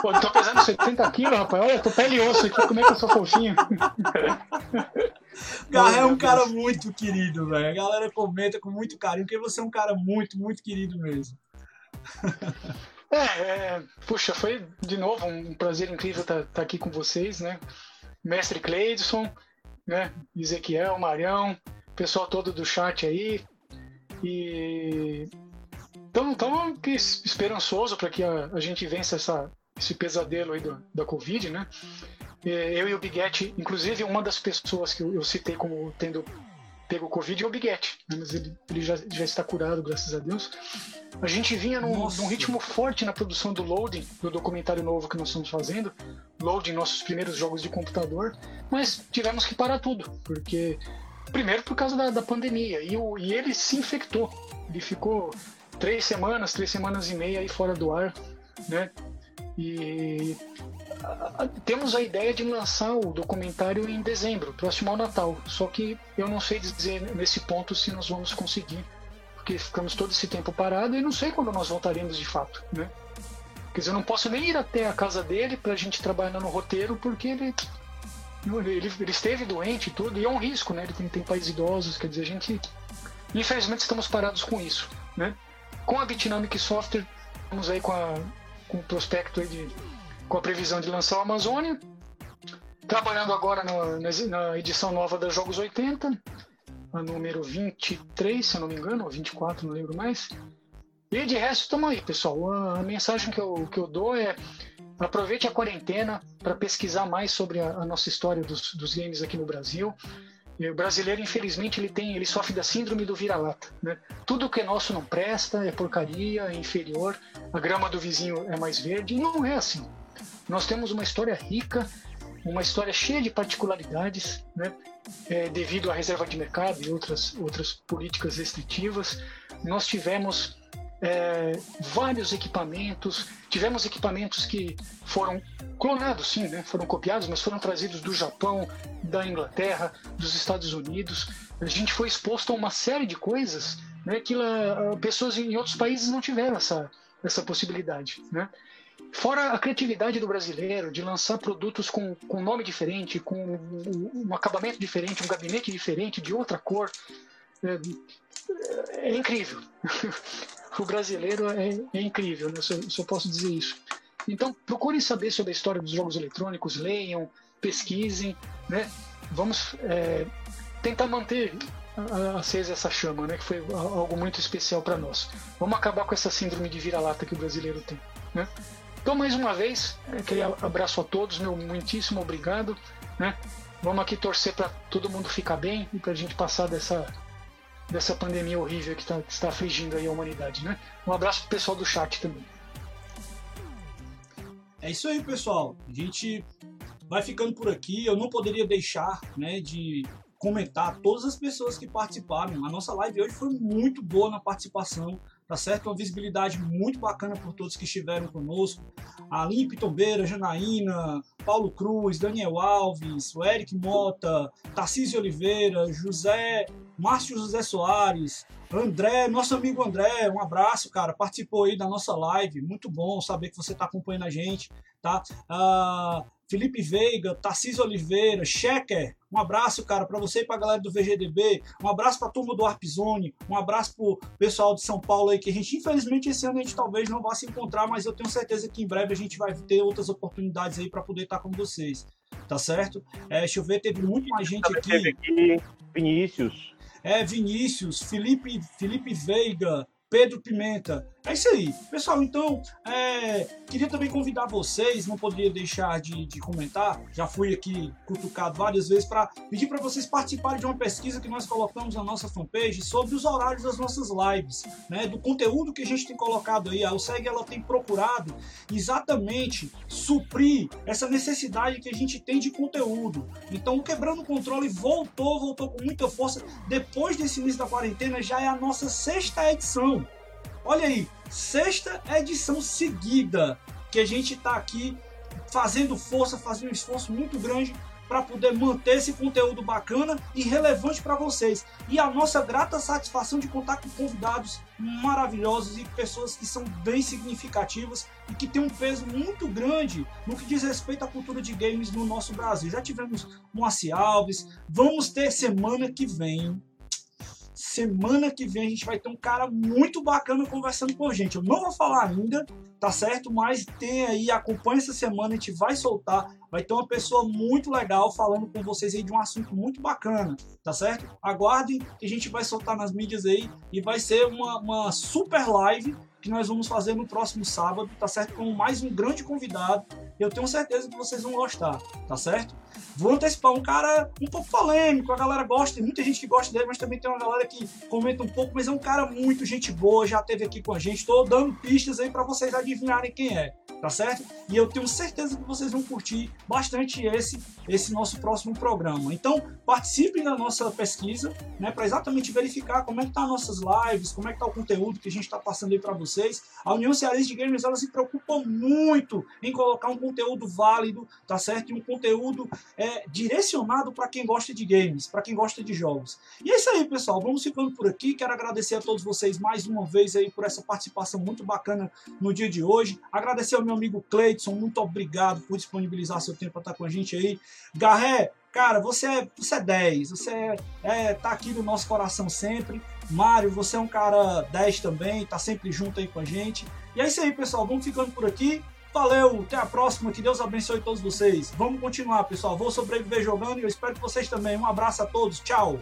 Pô, eu tô pesando 70 quilos, rapaz. Olha, eu tô pele e osso aqui, como é que eu sou fofinho? Garra é um cara muito querido, velho. A galera comenta com muito carinho, porque você é um cara muito, muito querido mesmo. É, é, puxa, foi de novo um prazer incrível estar tá, tá aqui com vocês, né? Mestre Cleidson, né? Ezequiel, Marião, pessoal todo do chat aí. E então, então esperançoso para que a, a, gente vença essa, esse pesadelo aí do, da Covid, né? Eu e o Biguete, inclusive uma das pessoas que eu citei como tendo pego o Covid é o Biguete, né? mas ele, ele já, já, está curado, graças a Deus. A gente vinha num, num, ritmo forte na produção do Loading, do documentário novo que nós estamos fazendo, Loading, nossos primeiros jogos de computador, mas tivemos que parar tudo, porque primeiro por causa da, da pandemia, e, o, e ele se infectou, ele ficou três semanas, três semanas e meia aí fora do ar, né? E temos a ideia de lançar o documentário em dezembro, próximo ao Natal. Só que eu não sei dizer nesse ponto se nós vamos conseguir, porque ficamos todo esse tempo parado e não sei quando nós voltaremos de fato, né? Quer dizer, eu não posso nem ir até a casa dele para a gente trabalhar no roteiro, porque ele, ele, ele esteve doente e tudo, e é um risco, né? Ele tem, tem pais idosos, quer dizer, a gente. Infelizmente estamos parados com isso, né? Com a Bitnamic Software, estamos aí com, a, com o prospecto de com a previsão de lançar o Amazônia. Trabalhando agora na, na edição nova da Jogos 80, a número 23, se eu não me engano, ou 24, não lembro mais. E de resto, estamos aí, pessoal. A, a, mensagem que eu, que eu dou é aproveite a quarentena para pesquisar mais sobre a, a nossa história dos, dos, games aqui no Brasil. E o brasileiro, infelizmente, ele tem, ele sofre da síndrome do vira-lata. Né? Tudo que é nosso não presta, é porcaria, é inferior. A grama do vizinho é mais verde. Não é assim. Nós temos uma história rica, uma história cheia de particularidades, né? É, devido à reserva de mercado e outras, outras políticas restritivas. Nós tivemos é, vários equipamentos, tivemos equipamentos que foram clonados, sim, né? foram copiados, mas foram trazidos do Japão, da Inglaterra, dos Estados Unidos. A gente foi exposto a uma série de coisas né, que uh, pessoas em outros países não tiveram essa, essa possibilidade. Né? Fora a criatividade do brasileiro de lançar produtos com, com nome diferente, com um acabamento diferente, um gabinete diferente, de outra cor. É, é incrível. o brasileiro é, é incrível, né? eu posso dizer isso. Então, procurem saber sobre a história dos jogos eletrônicos, leiam, pesquisem, né? Vamos é, tentar manter acesa essa chama, né? Que foi algo muito especial para nós. Vamos acabar com essa síndrome de vira-lata que o brasileiro tem, né? Então, mais uma vez, aquele abraço a todos, meu muitíssimo obrigado. Né? Vamos aqui torcer para todo mundo ficar bem e para a gente passar dessa, dessa pandemia horrível que, tá, que está afligindo aí a humanidade. Né? Um abraço pro pessoal do chat também. É isso aí, pessoal. A gente vai ficando por aqui. Eu não poderia deixar né, de comentar todas as pessoas que participaram. A nossa live hoje foi muito boa na participação tá certo? Uma visibilidade muito bacana por todos que estiveram conosco. A Pitombeira, Janaína, Paulo Cruz, Daniel Alves, o Eric Mota, Tarcísio Oliveira, José, Márcio José Soares, André, nosso amigo André, um abraço, cara, participou aí da nossa live, muito bom saber que você está acompanhando a gente, tá? Uh, Felipe Veiga, Tarcísio Oliveira, Checker, um abraço, cara, para você e pra galera do VGDB, um abraço pra turma do Arpzone, um abraço pro pessoal de São Paulo aí, que a gente, infelizmente, esse ano a gente talvez não vá se encontrar, mas eu tenho certeza que em breve a gente vai ter outras oportunidades aí para poder estar com vocês, tá certo? É, deixa eu ver, teve muito mais gente aqui Vinícius. É, Vinícius, Felipe, Felipe Veiga, Pedro Pimenta. É isso aí. Pessoal, então, é, queria também convidar vocês, não poderia deixar de, de comentar, já fui aqui cutucado várias vezes, para pedir para vocês participarem de uma pesquisa que nós colocamos na nossa fanpage sobre os horários das nossas lives, né, do conteúdo que a gente tem colocado aí. A USEG ela tem procurado exatamente suprir essa necessidade que a gente tem de conteúdo. Então, o Quebrando o Controle voltou, voltou com muita força. Depois desse início da quarentena, já é a nossa sexta edição. Olha aí, sexta edição seguida que a gente está aqui fazendo força, fazendo um esforço muito grande para poder manter esse conteúdo bacana e relevante para vocês. E a nossa grata satisfação de contar com convidados maravilhosos e pessoas que são bem significativas e que têm um peso muito grande no que diz respeito à cultura de games no nosso Brasil. Já tivemos Moacir Alves, vamos ter semana que vem semana que vem a gente vai ter um cara muito bacana conversando com a gente. Eu não vou falar ainda, tá certo? Mas tem aí, acompanha essa semana, a gente vai soltar. Vai ter uma pessoa muito legal falando com vocês aí de um assunto muito bacana, tá certo? Aguardem que a gente vai soltar nas mídias aí e vai ser uma, uma super live que nós vamos fazer no próximo sábado, tá certo? Com mais um grande convidado. Eu tenho certeza que vocês vão gostar, tá certo? Vou antecipar um cara um pouco polêmico, a galera gosta, tem muita gente que gosta dele, mas também tem uma galera que comenta um pouco, mas é um cara muito gente boa, já teve aqui com a gente. Estou dando pistas aí para vocês adivinharem quem é, tá certo? E eu tenho certeza que vocês vão curtir bastante esse esse nosso próximo programa. Então, participem da nossa pesquisa, né, para exatamente verificar como é que tá nossas lives, como é que tá o conteúdo que a gente está passando aí para vocês. A União Cearense de Games ela se preocupa muito em colocar um conteúdo válido, tá certo? E um conteúdo é, direcionado para quem gosta de games, para quem gosta de jogos. E é isso aí, pessoal. Vamos ficando por aqui. Quero agradecer a todos vocês mais uma vez aí por essa participação muito bacana no dia de hoje. Agradecer ao meu amigo Cleiton, muito obrigado por disponibilizar seu tempo para estar com a gente aí. Garré, cara, você é, você é 10, você é, é, tá aqui no nosso coração sempre. Mário, você é um cara 10 também, tá sempre junto aí com a gente. E é isso aí, pessoal. Vamos ficando por aqui. Valeu, até a próxima, que Deus abençoe todos vocês. Vamos continuar, pessoal. Vou sobreviver jogando e eu espero que vocês também. Um abraço a todos, tchau!